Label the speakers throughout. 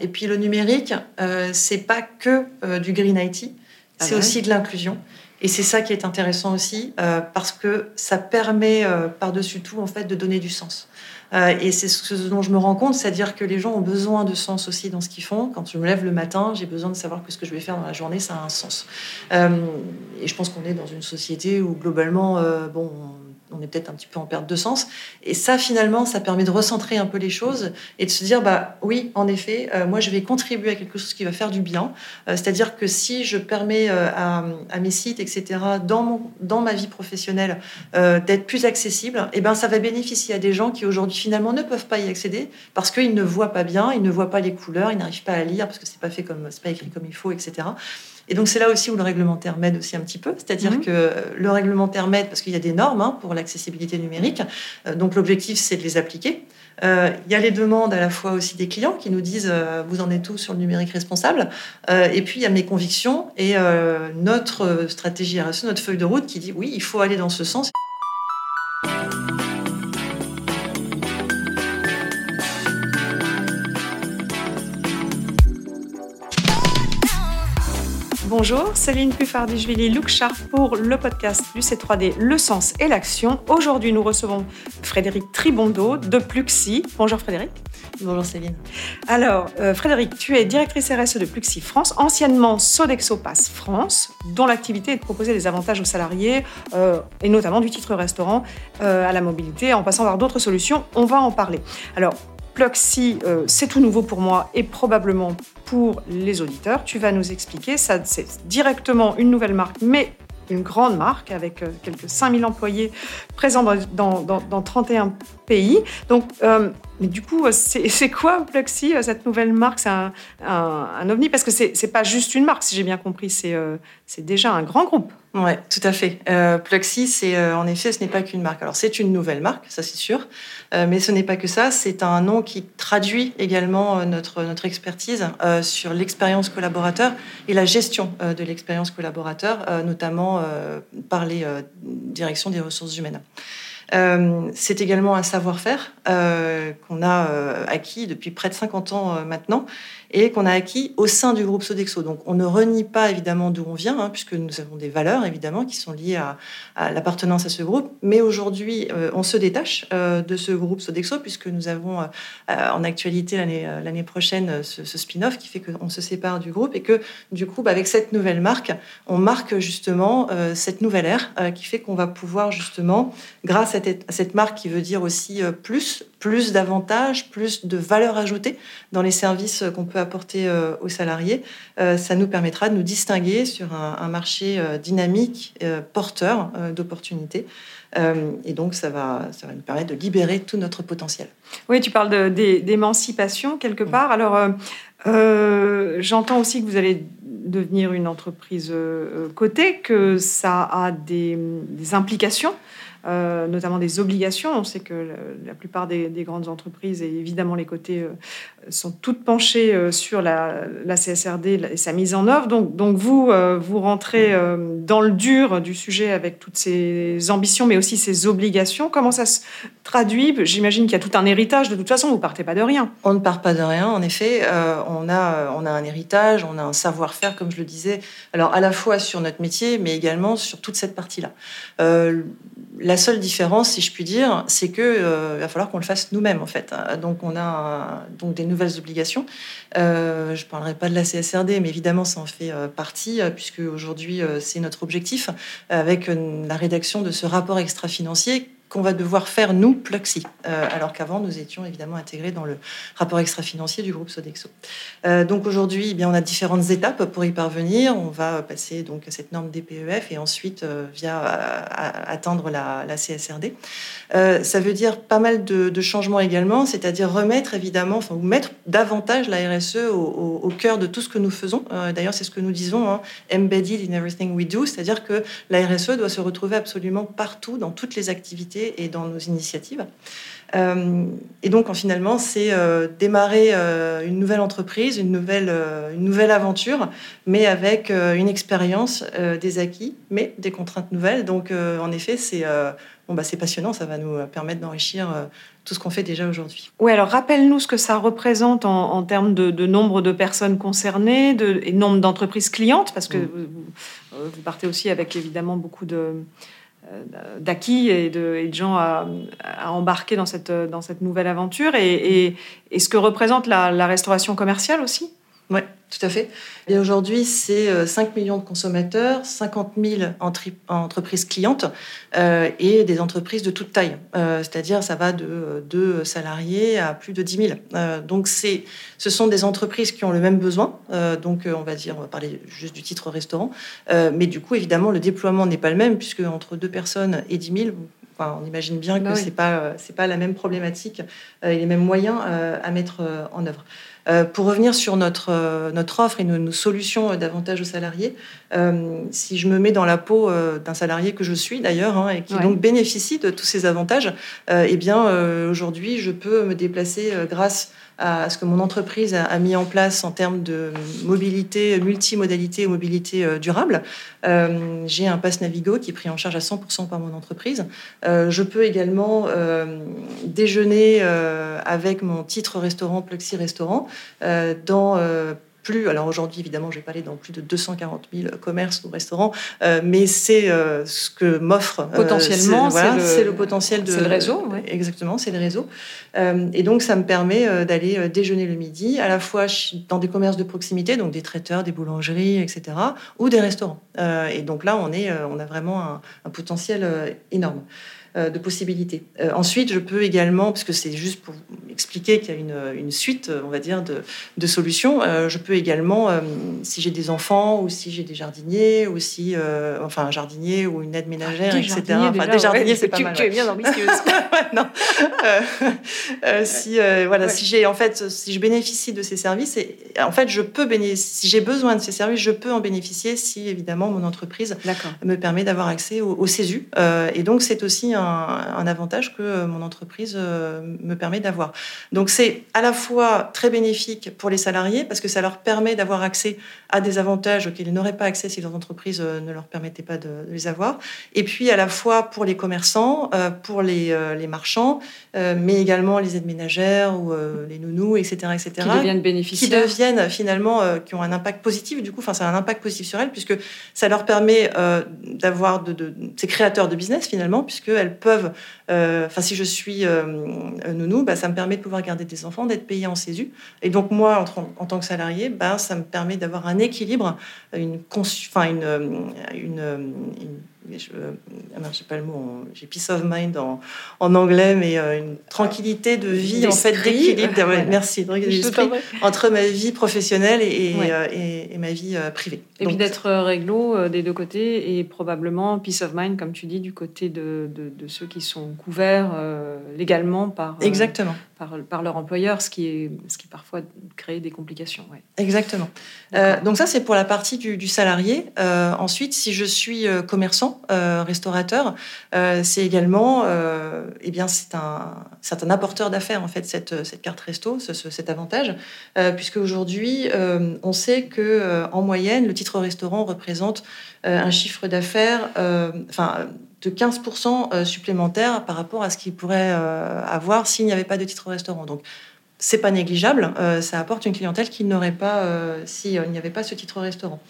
Speaker 1: Et puis le numérique, euh, c'est pas que euh, du green IT,
Speaker 2: Ah
Speaker 1: c'est
Speaker 2: ouais
Speaker 1: aussi de l'inclusion. Et c'est ça qui est intéressant aussi, euh, parce que ça permet euh, par-dessus tout en fait de donner du sens. Et c'est ce dont je me rends compte, c'est-à-dire que les gens ont besoin de sens aussi dans ce qu'ils font. Quand je me lève le matin, j'ai besoin de savoir que ce que je vais faire dans la journée, ça a un sens. Et je pense qu'on est dans une société où globalement, bon, on est peut-être un petit peu en perte de sens. Et ça, finalement, ça permet de recentrer un peu les choses et de se dire, bah oui, en effet, euh, moi, je vais contribuer à quelque chose qui va faire du bien. Euh, C'est-à-dire que si je permets euh, à, mes sites, etc., dans, mon, dans ma vie professionnelle, d'être plus accessible, et ben, ça va bénéficier à des gens qui aujourd'hui, finalement, ne peuvent pas y accéder parce qu'ils ne voient pas bien, ils ne voient pas les couleurs, ils n'arrivent pas à lire parce que c'est pas fait comme, pas écrit comme il faut, etc. Et donc c'est là aussi où le réglementaire m'aide aussi un petit peu, c'est-à-dire
Speaker 2: Mhm.
Speaker 1: que le réglementaire m'aide parce qu'il y a des normes hein, pour l'accessibilité numérique. Euh, donc l'objectif c'est de les appliquer. Euh, il y a les demandes à la fois aussi des clients qui nous disent euh, vous en êtes où sur le numérique responsable? Euh, et puis il y a mes convictions et euh, notre stratégie RSE, notre feuille de route qui dit oui il faut aller dans ce sens.
Speaker 2: Bonjour, Céline Puffardi-Juvilly, Look Sharp pour le podcast du C3D, Le Sens et l'Action. Aujourd'hui, nous recevons Frédéric Tribondo de Pluxi. Bonjour Frédéric.
Speaker 1: Bonjour Céline.
Speaker 2: Alors, euh, Frédéric, tu es directrice RSE de Pluxi France, anciennement Sodexo Pass France, dont l'activité est de proposer des avantages aux salariés, euh, et notamment du titre restaurant euh, à la mobilité, en passant par d'autres solutions. On va en parler. Alors, Pluxi, euh, c'est tout nouveau pour moi et probablement pour les auditeurs. Tu vas nous expliquer. Ça, c'est directement une nouvelle marque, mais une grande marque avec euh, quelques 5000 employés présents dans, dans, dans, dans 31 pays. Donc, euh, mais du coup, c'est quoi Pluxi, euh, cette nouvelle marque? C'est un, un, ovni? Parce que c'est pas juste une marque, si j'ai bien compris. C'est déjà un grand groupe.
Speaker 1: Ouais, tout à fait. Euh, Pluxi, c'est euh, en effet, ce n'est pas qu'une marque. Alors, c'est une nouvelle marque, ça c'est sûr, Euh, mais ce n'est pas que ça. C'est un nom qui traduit également euh, notre expertise sur l'expérience collaborateur et la gestion de l'expérience collaborateur, notamment par les directions des ressources humaines. C'est également un savoir-faire qu'on a acquis depuis près de 50 ans maintenant et qu'on a acquis au sein du groupe Sodexo. Donc on ne renie pas évidemment d'où on vient, hein, puisque nous avons des valeurs évidemment qui sont liées à, l'appartenance à ce groupe. Mais aujourd'hui, euh, on se détache euh, de ce groupe Sodexo, puisque nous avons euh, en actualité l'année prochaine ce, spin-off qui fait qu'on se sépare du groupe et que du coup, bah, avec cette nouvelle marque, on marque justement cette nouvelle ère qui fait qu'on va pouvoir justement, grâce à, cette- à cette marque qui veut dire aussi plus, plus d'avantages, plus de valeur ajoutée dans les services qu'on peut apporter euh, aux salariés, euh, ça nous permettra de nous distinguer sur un, marché euh, dynamique, porteur d'opportunités. Et donc, ça va, ça va nous permettre de libérer tout notre potentiel.
Speaker 2: Oui, tu parles d'émancipation quelque part. Alors, euh, j'entends aussi que vous allez devenir une entreprise cotée, que ça a des, des implications. Euh, notamment des obligations. On sait que la, la plupart des, des grandes entreprises, et évidemment les côtés, euh, sont toutes penchées euh, sur la, la CSRD et sa mise en œuvre. Donc, vous, vous rentrez dans le dur du sujet avec toutes ces ambitions, mais aussi ces obligations. Comment ça se traduit? J'imagine qu'il y a tout un héritage. De toute façon, vous partez pas de rien.
Speaker 1: On ne part pas de rien, en effet. On, a, on a un héritage, on a un savoir-faire, comme je le disais, alors à la fois sur notre métier, mais également sur toute cette partie-là. Euh, la seule différence, si je puis dire, c'est que euh, va falloir qu'on le fasse nous-mêmes, en fait. Donc, on a donc des nouvelles obligations. Euh, je parlerai pas de la CSRD, mais évidemment, ça en fait euh, partie, euh, puisque aujourd'hui, c'est notre objectif, avec la rédaction de ce rapport extra-financier qu'on va devoir faire, nous, Pluxi, euh, alors qu'avant, nous étions évidemment intégrés dans le rapport extra-financier du groupe Sodexo. Euh, donc aujourd'hui, eh bien, on a différentes étapes pour y parvenir. On va passer donc à cette norme DPEF et ensuite euh, via à- atteindre la, CSRD. Euh, ça veut dire pas mal de, changements également, c'est-à-dire remettre évidemment, enfin, ou mettre davantage la RSE au, cœur de tout ce que nous faisons. Euh, D'ailleurs, c'est ce que nous disons, hein, embedded in everything we do, c'est-à-dire que la RSE doit se retrouver absolument partout, dans toutes les activités et dans nos initiatives. Euh, et donc, finalement, c'est euh, démarrer euh, une nouvelle entreprise, une nouvelle, une nouvelle aventure, mais avec une expérience, des acquis, mais des contraintes nouvelles. Donc, en effet, c'est bon, bah, passionnant, ça va nous permettre d'enrichir tout ce qu'on fait déjà aujourd'hui.
Speaker 2: Oui, alors rappelle-nous ce que ça représente en, termes de, nombre de personnes concernées de, et nombre d'entreprises clientes, parce que mmh. vous, partez aussi avec évidemment beaucoup de d'acquis et de, gens à, embarquer dans cette, dans cette nouvelle aventure. Et, ce que représente la restauration commerciale aussi
Speaker 1: oui, tout à fait. Et aujourd'hui, c'est 5 euh, millions de consommateurs, 50 000 entreprises clientes euh, et des entreprises de toute taille. Euh, c'est-à-dire, ça va de 2 salariés à plus de 10 000. donc, ce sont des entreprises qui ont le même besoin. donc, on va dire, on va parler juste du titre restaurant. mais du coup, évidemment, le déploiement n'est pas le même puisque entre 2 personnes et 10 000, on imagine bien que bah ce n'est pas la même problématique et les mêmes moyens à mettre en œuvre. Euh, pour revenir sur notre, euh, notre offre et nos, solutions davantage aux salariés, euh, si je me mets dans la peau d'un salarié que je suis d'ailleurs hein, et qui donc bénéficie de tous ces avantages, eh bien aujourd'hui je peux me déplacer grâce à ce que mon entreprise a, mis en place en termes de mobilité, multimodalité et mobilité euh, durable. Euh, j'ai un pass Navigo qui est pris en charge à 100% par mon entreprise. Euh, je peux également déjeuner avec mon titre restaurant Plexi Restaurant dans plus, alors aujourd'hui évidemment je vais pas aller dans plus de 240 000 commerces ou restaurants, euh, mais c'est euh, ce que m'offre
Speaker 2: euh, potentiellement,
Speaker 1: c'est le, potentiel de
Speaker 2: le réseau,
Speaker 1: exactement, c'est le réseau, et donc ça me permet d'aller déjeuner le midi à la fois dans des commerces de proximité, donc des traiteurs, des boulangeries, etc., ou des restaurants. et donc là on est, on a vraiment un, un potentiel énorme. Euh, de possibilités. Euh, ensuite, je peux également, parce que c'est juste pour expliquer qu'il y a une, une, suite, on va dire, de, de solutions, euh, je peux également, si j'ai des enfants ou si j'ai des jardiniers ou si, enfin, un jardinier ou une aide ménagère, etc.
Speaker 2: enfin, des jardiniers, c'est pas mal. Tu es bien ambitieuse.
Speaker 1: non. si, voilà, si j'ai, en fait, si je bénéficie de ces services, et, en fait, je peux bénéficier, si j'ai besoin de ces services, je peux en bénéficier si, évidemment, mon entreprise me permet d'avoir accès au, au CESU. et donc, c'est aussi un un, avantage que euh, mon entreprise euh, me permet d'avoir. Donc c'est à la fois très bénéfique pour les salariés parce que ça leur permet d'avoir accès à des avantages auxquels ils n'auraient pas accès si leur entreprise euh, ne leur permettait pas de, les avoir. Et puis à la fois pour les commerçants, pour les, les marchands, mais également les aides ménagères ou les nounous, etc., etc.
Speaker 2: Qui deviennent bénéficiaires.
Speaker 1: Qui deviennent finalement, qui ont un impact positif. Du coup, enfin, ça a un impact positif sur elles puisque ça leur permet d'avoir de, de, ces créateurs de business finalement, puisqu'elles peuvent, euh, enfin si je suis euh, nounou, bah, ça me permet de pouvoir garder des enfants, d'être payé en CESU. Et donc moi, en, tant que salarié, bah, ça me permet d'avoir un équilibre, une, une je ah sais pas le mot, j'ai peace of mind en, en anglais, mais euh, une tranquillité de vie, en fait, d'équilibre, merci, entre ma vie professionnelle et, et, et, ma vie privée.
Speaker 2: Et puis d'être réglo des deux côtés et probablement peace of mind, comme tu dis, du côté de, de, de ceux qui sont couverts euh, légalement par,
Speaker 1: euh, Exactement.
Speaker 2: Par, par, leur employeur, ce qui, est, ce qui parfois crée des complications. Ouais.
Speaker 1: Exactement. Euh, donc ça, c'est pour la partie du, du salarié. ensuite, si je suis commerçant, restaurateur, c'est également, eh bien, c'est un, c'est un apporteur d'affaires, en fait, cette, cette carte resto, ce, cet avantage, puisque aujourd'hui, on sait que en moyenne, le titre restaurant représente un chiffre d'affaires, enfin, de 15% euh, supplémentaire par rapport à ce qu'il pourrait euh, avoir s'il n'y avait pas de titre restaurant. Donc, c'est pas négligeable. Euh, ça apporte une clientèle qu'il n'aurait pas s'il n'y avait pas ce titre restaurant.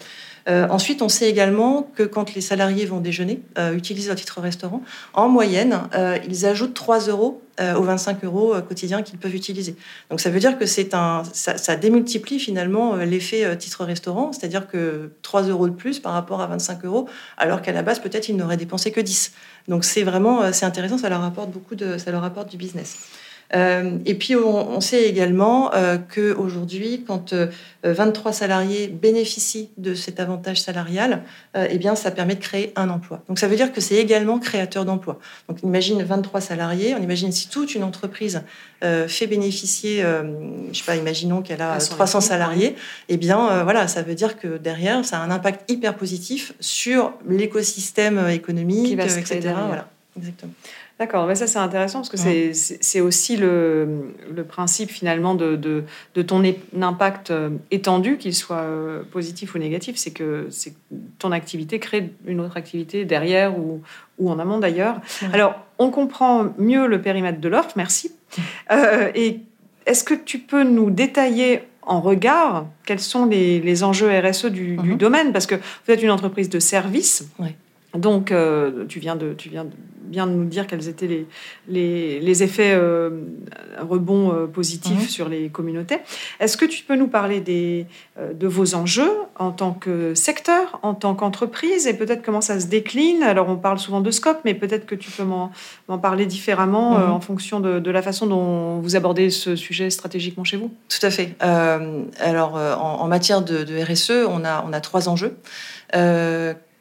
Speaker 1: Euh, ensuite, on sait également que quand les salariés vont déjeuner, euh, utilisent leur titre restaurant, en moyenne, euh, ils ajoutent 3 euros aux 25 euros quotidiens qu'ils peuvent utiliser. Donc ça veut dire que c'est un, ça, démultiplie finalement l'effet titre restaurant, c'est-à-dire que 3 euros de plus par rapport à 25 euros, alors qu'à la base peut-être ils n'auraient dépensé que 10. Donc c'est vraiment c'est intéressant, ça leur apporte beaucoup de, ça leur apporte du business. Euh, et puis, on, sait également euh, qu'aujourd'hui, quand 23 euh, salariés bénéficient de cet avantage salarial, eh bien, ça permet de créer un emploi. Donc, ça veut dire que c'est également créateur d'emplois. Donc, on imagine 23 salariés. On imagine si toute une entreprise fait bénéficier, je sais pas, imaginons qu'elle a 300 salariés, eh bien, voilà, ça veut dire que derrière, ça a un impact hyper positif sur l'écosystème économique, etc. Voilà, exactement.
Speaker 2: D'accord, mais ça c'est intéressant parce que c'est aussi le, le, principe finalement de, de, de ton impact euh, étendu, qu'il soit euh, positif ou négatif, c'est que ton activité crée une autre activité derrière ou, ou en amont d'ailleurs. Alors, on comprend mieux le périmètre de l'offre, merci. Euh, et est-ce que tu peux nous détailler en regard quels sont les, les enjeux RSE du, du, mhm. domaine? Parce que vous êtes une entreprise de service. Oui. Donc, euh, tu, viens de, tu viens bien de nous dire quels étaient les, les, les effets euh, rebonds euh, positifs sur les communautés. Est-ce que tu peux nous parler des, de vos enjeux en tant que secteur, en tant qu'entreprise, et peut-être comment ça se décline? Alors, on parle souvent de scope, mais peut-être que tu peux m'en parler différemment en fonction de, la façon dont vous abordez ce sujet stratégiquement chez vous.
Speaker 1: Tout à fait. alors, en, matière de, de, RSE, on a, on a trois enjeux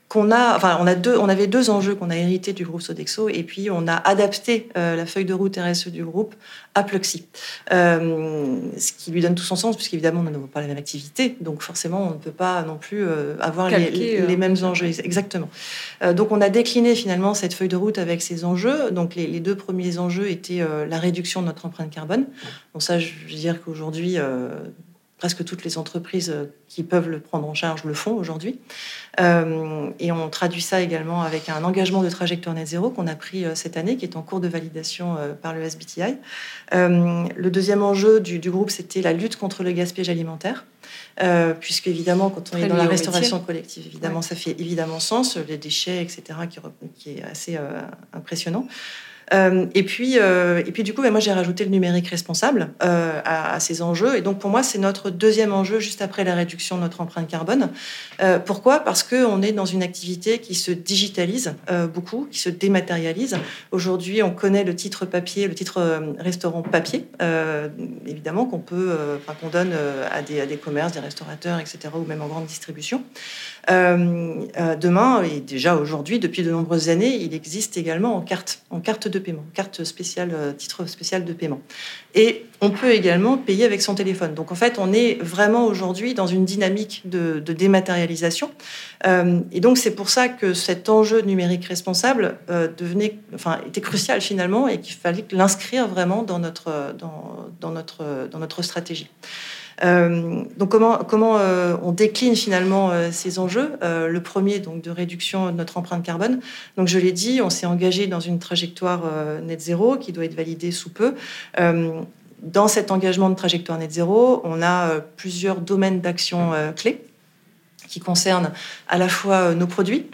Speaker 1: qu'on a, enfin, on a deux, on avait deux enjeux qu'on a hérités du groupe Sodexo, et puis on a adapté euh, la feuille de route RSE du groupe à Pluxy, euh, ce qui lui donne tout son sens, puisqu'évidemment, nous n'avons pas la même activité, donc forcément, on ne peut pas non plus euh, avoir les, mêmes enjeux. Exactement. donc, on a décliné finalement cette feuille de route avec ces enjeux. Donc, les, deux premiers enjeux étaient la réduction de notre empreinte carbone. Donc, ça, je veux dire qu'aujourd'hui, presque toutes les entreprises euh, qui peuvent le prendre en charge le font aujourd'hui. Euh, et on traduit ça également avec un engagement de trajectoire net zéro qu'on a pris euh, cette année, qui est en cours de validation par le SBTI. le deuxième enjeu du, groupe, c'était la lutte contre le gaspillage alimentaire. puisque évidemment, quand on est dans la restauration collective, évidemment, ça fait évidemment sens, les déchets, etc., qui, qui est assez impressionnant. Euh, et puis, euh, et puis du coup, ben, moi j'ai rajouté le numérique responsable euh, à, ces enjeux. Et donc pour moi, c'est notre deuxième enjeu juste après la réduction de notre empreinte carbone. pourquoi? Parce que on est dans une activité qui se digitalise beaucoup, qui se dématérialise. Aujourd'hui, on connaît le titre papier, le titre restaurant papier, évidemment qu'on peut, qu'on donne à des, à des commerces, des restaurateurs, etc., ou même en grande distribution. Demain, et déjà aujourd'hui, depuis de nombreuses années, il existe également en carte, en carte de paiement, carte spéciale, euh, titre spécial de paiement. Et on peut également payer avec son téléphone. Donc en fait, on est vraiment aujourd'hui dans une dynamique de, dématérialisation. Euh, et donc c'est pour ça que cet enjeu numérique responsable euh, devenait, enfin, était crucial finalement et qu'il fallait l'inscrire vraiment dans notre, dans, dans, notre, dans notre stratégie. Euh, donc comment, euh, on décline finalement euh, ces enjeux Le premier, donc de réduction de notre empreinte carbone. Donc je l'ai dit, on s'est engagé dans une trajectoire net zéro qui doit être validée sous peu. dans cet engagement de trajectoire net zéro, on a plusieurs domaines d'action clés qui concernent à la fois nos produits,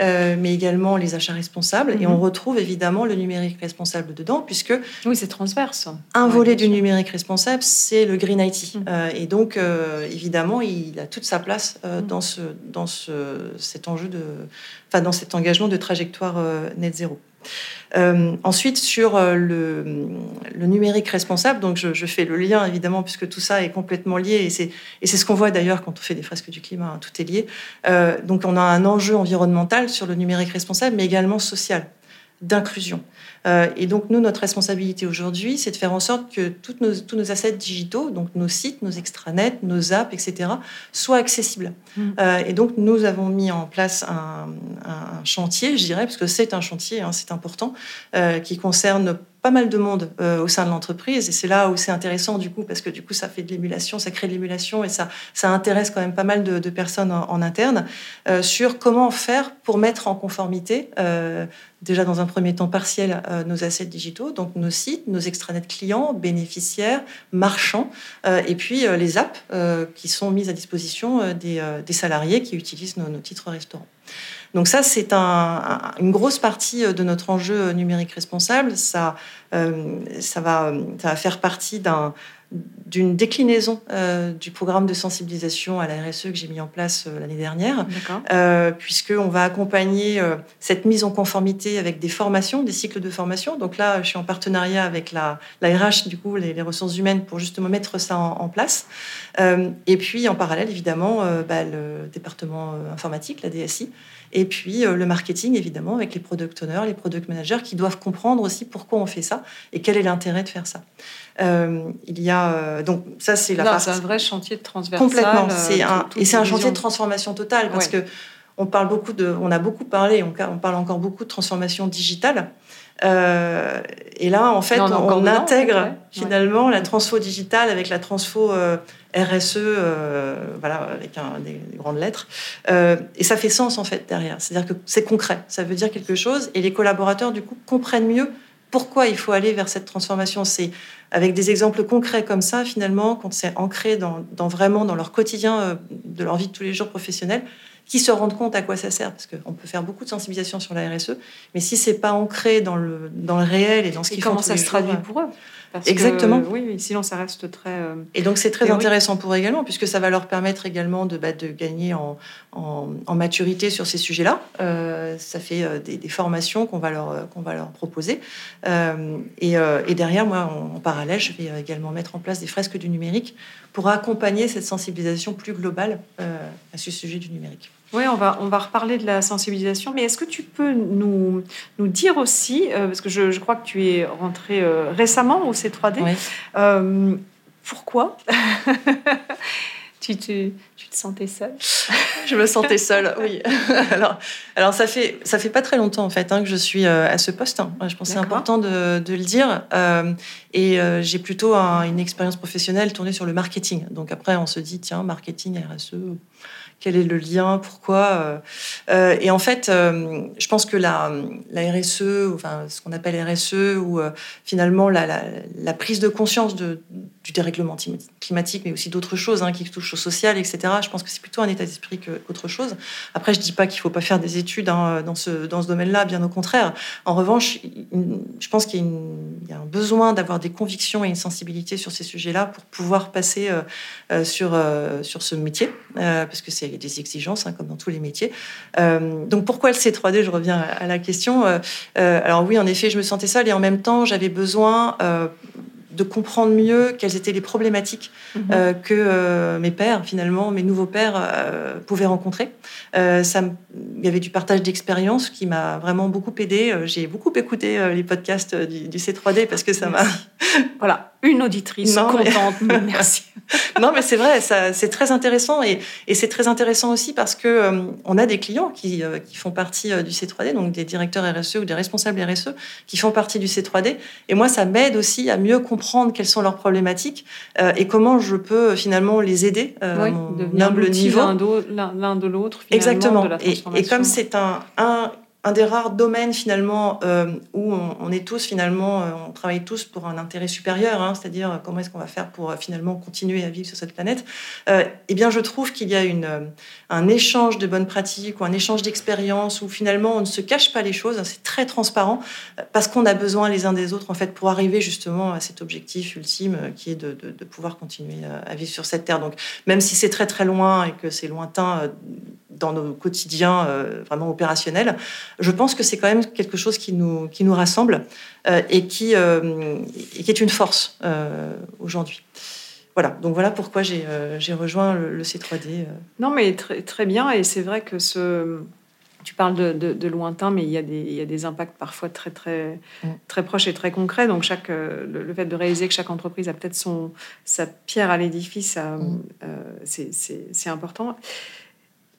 Speaker 1: euh, mais également les achats responsables. Et on mhm. retrouve évidemment le numérique responsable dedans, puisque...
Speaker 2: Oui, c'est transverse.
Speaker 1: Un volet du numérique responsable, c'est le Green IT. Mhm. Euh, et donc, euh, évidemment, il a toute sa place mhm. dans, ce, dans ce, cet enjeu de... Enfin, dans cet engagement de trajectoire net zéro. Euh, ensuite, sur euh, le, numérique responsable, donc je, fais le lien évidemment puisque tout ça est complètement lié et c'est, et c'est ce qu'on voit d'ailleurs quand on fait des fresques du climat, hein, tout est lié. Euh, donc on a un enjeu environnemental sur le numérique responsable, mais également social, d'inclusion. Euh, et donc, nous, notre responsabilité aujourd'hui, c'est de faire en sorte que toutes nos, tous nos assets digitaux, donc nos sites, nos extranets, nos apps, etc., soient accessibles. Mm. Euh, et donc, nous avons mis en place un, un chantier, je dirais, parce que c'est un chantier, hein, c'est important, euh, qui concerne pas mal de monde euh, au sein de l'entreprise et c'est là où c'est intéressant du coup parce que du coup ça fait de l'émulation, ça crée de l'émulation et ça, ça intéresse quand même pas mal de, personnes en, interne euh, sur comment faire pour mettre en conformité euh, déjà dans un premier temps partiel nos assets digitaux, donc nos sites, nos extranets clients, bénéficiaires, marchands et puis les apps qui sont mises à disposition des, salariés qui utilisent nos, nos titres restaurants. Donc ça, c'est une grosse partie euh, de notre enjeu euh, numérique responsable. Ça, euh, ça, va, faire partie d'une déclinaison du programme de sensibilisation à la RSE que j'ai mis en place l'année dernière, euh, puisqu'on va accompagner cette mise en conformité avec des formations, des cycles de formation. Donc là, je suis en partenariat avec la, la RH, du coup, les, ressources humaines, pour justement mettre ça en, place. et puis, en parallèle, évidemment, bah, le département informatique, la DSI, et puis euh, le marketing, évidemment, avec les product owners, les product managers, qui doivent comprendre aussi pourquoi on fait ça et quel est l'intérêt de faire ça. Euh, il y a euh, donc ça c'est la
Speaker 2: C'est un vrai chantier de transversal.
Speaker 1: Complètement. C'est un et c'est un chantier de transformation totale parce que on parle beaucoup de, on a beaucoup parlé, on, on parle encore beaucoup de transformation digitale. Euh, et là, en fait, on, intègre finalement la transfo digitale avec la transfo euh, RSE, euh, voilà, avec un, des, grandes lettres. et ça fait sens en fait derrière. C'est-à-dire que c'est concret. Ça veut dire quelque chose. Et les collaborateurs, du coup, comprennent mieux pourquoi il faut aller vers cette transformation. C'est avec des exemples concrets comme ça, finalement, quand c'est ancré dans, dans, vraiment dans leur quotidien de leur vie de tous les jours professionnels, qui se rendent compte à quoi ça sert, parce qu'on peut faire beaucoup de sensibilisation sur la RSE, mais si c'est pas ancré dans le, dans le réel et dans ce qu'ils font
Speaker 2: comment ça se traduit pour eux?
Speaker 1: Exactement.
Speaker 2: oui, sinon ça reste très. Euh,
Speaker 1: et donc c'est très intéressant pour eux également, puisque ça va leur permettre également de, bah, de gagner en, en, maturité sur ces sujets-là. Euh, ça fait euh, des, formations qu'on va leur qu'on va leur proposer. Et, et, derrière, moi, en, en, parallèle, je vais également mettre en place des fresques du numérique pour accompagner cette sensibilisation plus globale à ce sujet du numérique.
Speaker 2: Oui, on va, on va reparler de la sensibilisation, mais est-ce que tu peux nous, nous dire aussi, euh, parce que je, je, crois que tu es rentré euh, récemment au C3D, euh, pourquoi tu, tu, tu, te sentais seule
Speaker 1: Je me sentais seule, oui. alors, alors ça fait ça fait pas très longtemps en fait hein, que je suis à ce poste. Hein. Je pense que c'est important de, de, le dire. et j'ai plutôt une expérience professionnelle tournée sur le marketing. Donc après, on se dit tiens, marketing, RSE quel est le lien, pourquoi. Euh, euh, et en fait, euh, je pense que la, la RSE, enfin ce qu'on appelle RSE, ou finalement la, la, prise de conscience de, du dérèglement climatique, mais aussi d'autres choses hein, qui touchent au social, etc. Je pense que c'est plutôt un état d'esprit qu'autre chose. Après, je dis pas qu'il faut pas faire des études hein, dans ce, dans ce domaine-là, bien au contraire. En revanche, je pense qu'il y, a un besoin d'avoir des convictions et une sensibilité sur ces sujets-là pour pouvoir passer sur, sur ce métier, parce que c'est des exigences, hein, comme dans tous les métiers. Euh, donc pourquoi le C3D Je reviens à la question. Euh, euh, alors oui, en effet, je me sentais seule et en même temps, j'avais besoin de comprendre mieux quelles étaient les problématiques mhm. que mes pères, finalement, mes nouveaux pères, pouvaient rencontrer. ça, il y avait du partage d'expériences qui m'a vraiment beaucoup aidé. J'ai beaucoup écouté les podcasts du, du, C3D parce que ça m'a...
Speaker 2: voilà, une auditrice contente, merci.
Speaker 1: non, mais c'est vrai, c'est très intéressant et, et c'est très intéressant aussi parce que euh, on a des clients qui, euh, qui font partie euh, du C3D, donc des directeurs RSE ou des responsables RSE qui font partie du C3D. Et moi, ça m'aide aussi à mieux comprendre quelles sont leurs problématiques et comment je peux finalement les aider
Speaker 2: mon humble niveau. L'un de l'autre,
Speaker 1: Exactement. et, et, comme c'est un, un un des rares domaines finalement euh, où on, est tous finalement, euh, on travaille tous pour un intérêt supérieur, hein, c'est-à-dire euh, comment est-ce qu'on va faire pour finalement continuer à vivre sur cette planète. eh bien, je trouve qu'il y a une, un échange de bonnes pratiques ou un échange d'expériences où finalement on ne se cache pas les choses, c'est très transparent parce qu'on a besoin les uns des autres en fait pour arriver justement à cet objectif ultime qui est de pouvoir continuer à vivre sur cette terre. Donc, même si c'est très très loin et que c'est lointain dans nos quotidiens euh, vraiment opérationnels, je pense que c'est quand même quelque chose qui nous, qui nous rassemble euh, et, qui, euh, et qui est une force aujourd'hui. Voilà, donc voilà pourquoi j'ai rejoint le, C3D.
Speaker 2: Non, mais très, très bien, et c'est vrai que ce, tu parles de, de, lointain, mais il y, a des, il y, a des, impacts parfois très, très, mm. très proches et très concrets. Donc, chaque, le, fait de réaliser que chaque entreprise a peut-être son, sa pierre à l'édifice, mm. c'est important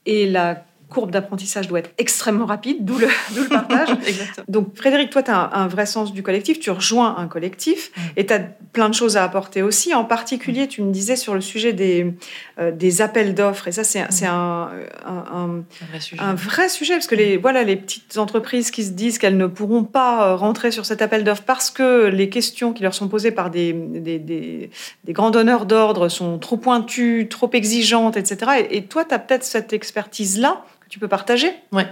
Speaker 2: et la courbe d'apprentissage doit être extrêmement rapide, d'où le, le, partage. Donc, Frédéric, toi, tu as un, vrai sens du collectif, tu rejoins un collectif mm. et tu as plein de choses à apporter aussi. En particulier, tu me disais sur le sujet des, euh, des appels d'offres, et ça, c'est mm. un, un, vrai sujet. un, vrai sujet. parce que les, voilà, les petites entreprises qui se disent qu'elles ne pourront pas euh, rentrer sur cet appel d'offres parce que les questions qui leur sont posées par des, des, des, des grands donneurs d'ordre sont trop pointues, trop exigeantes, etc. Et, et toi, tu as peut-être cette expertise-là tu peux partager
Speaker 1: Oui,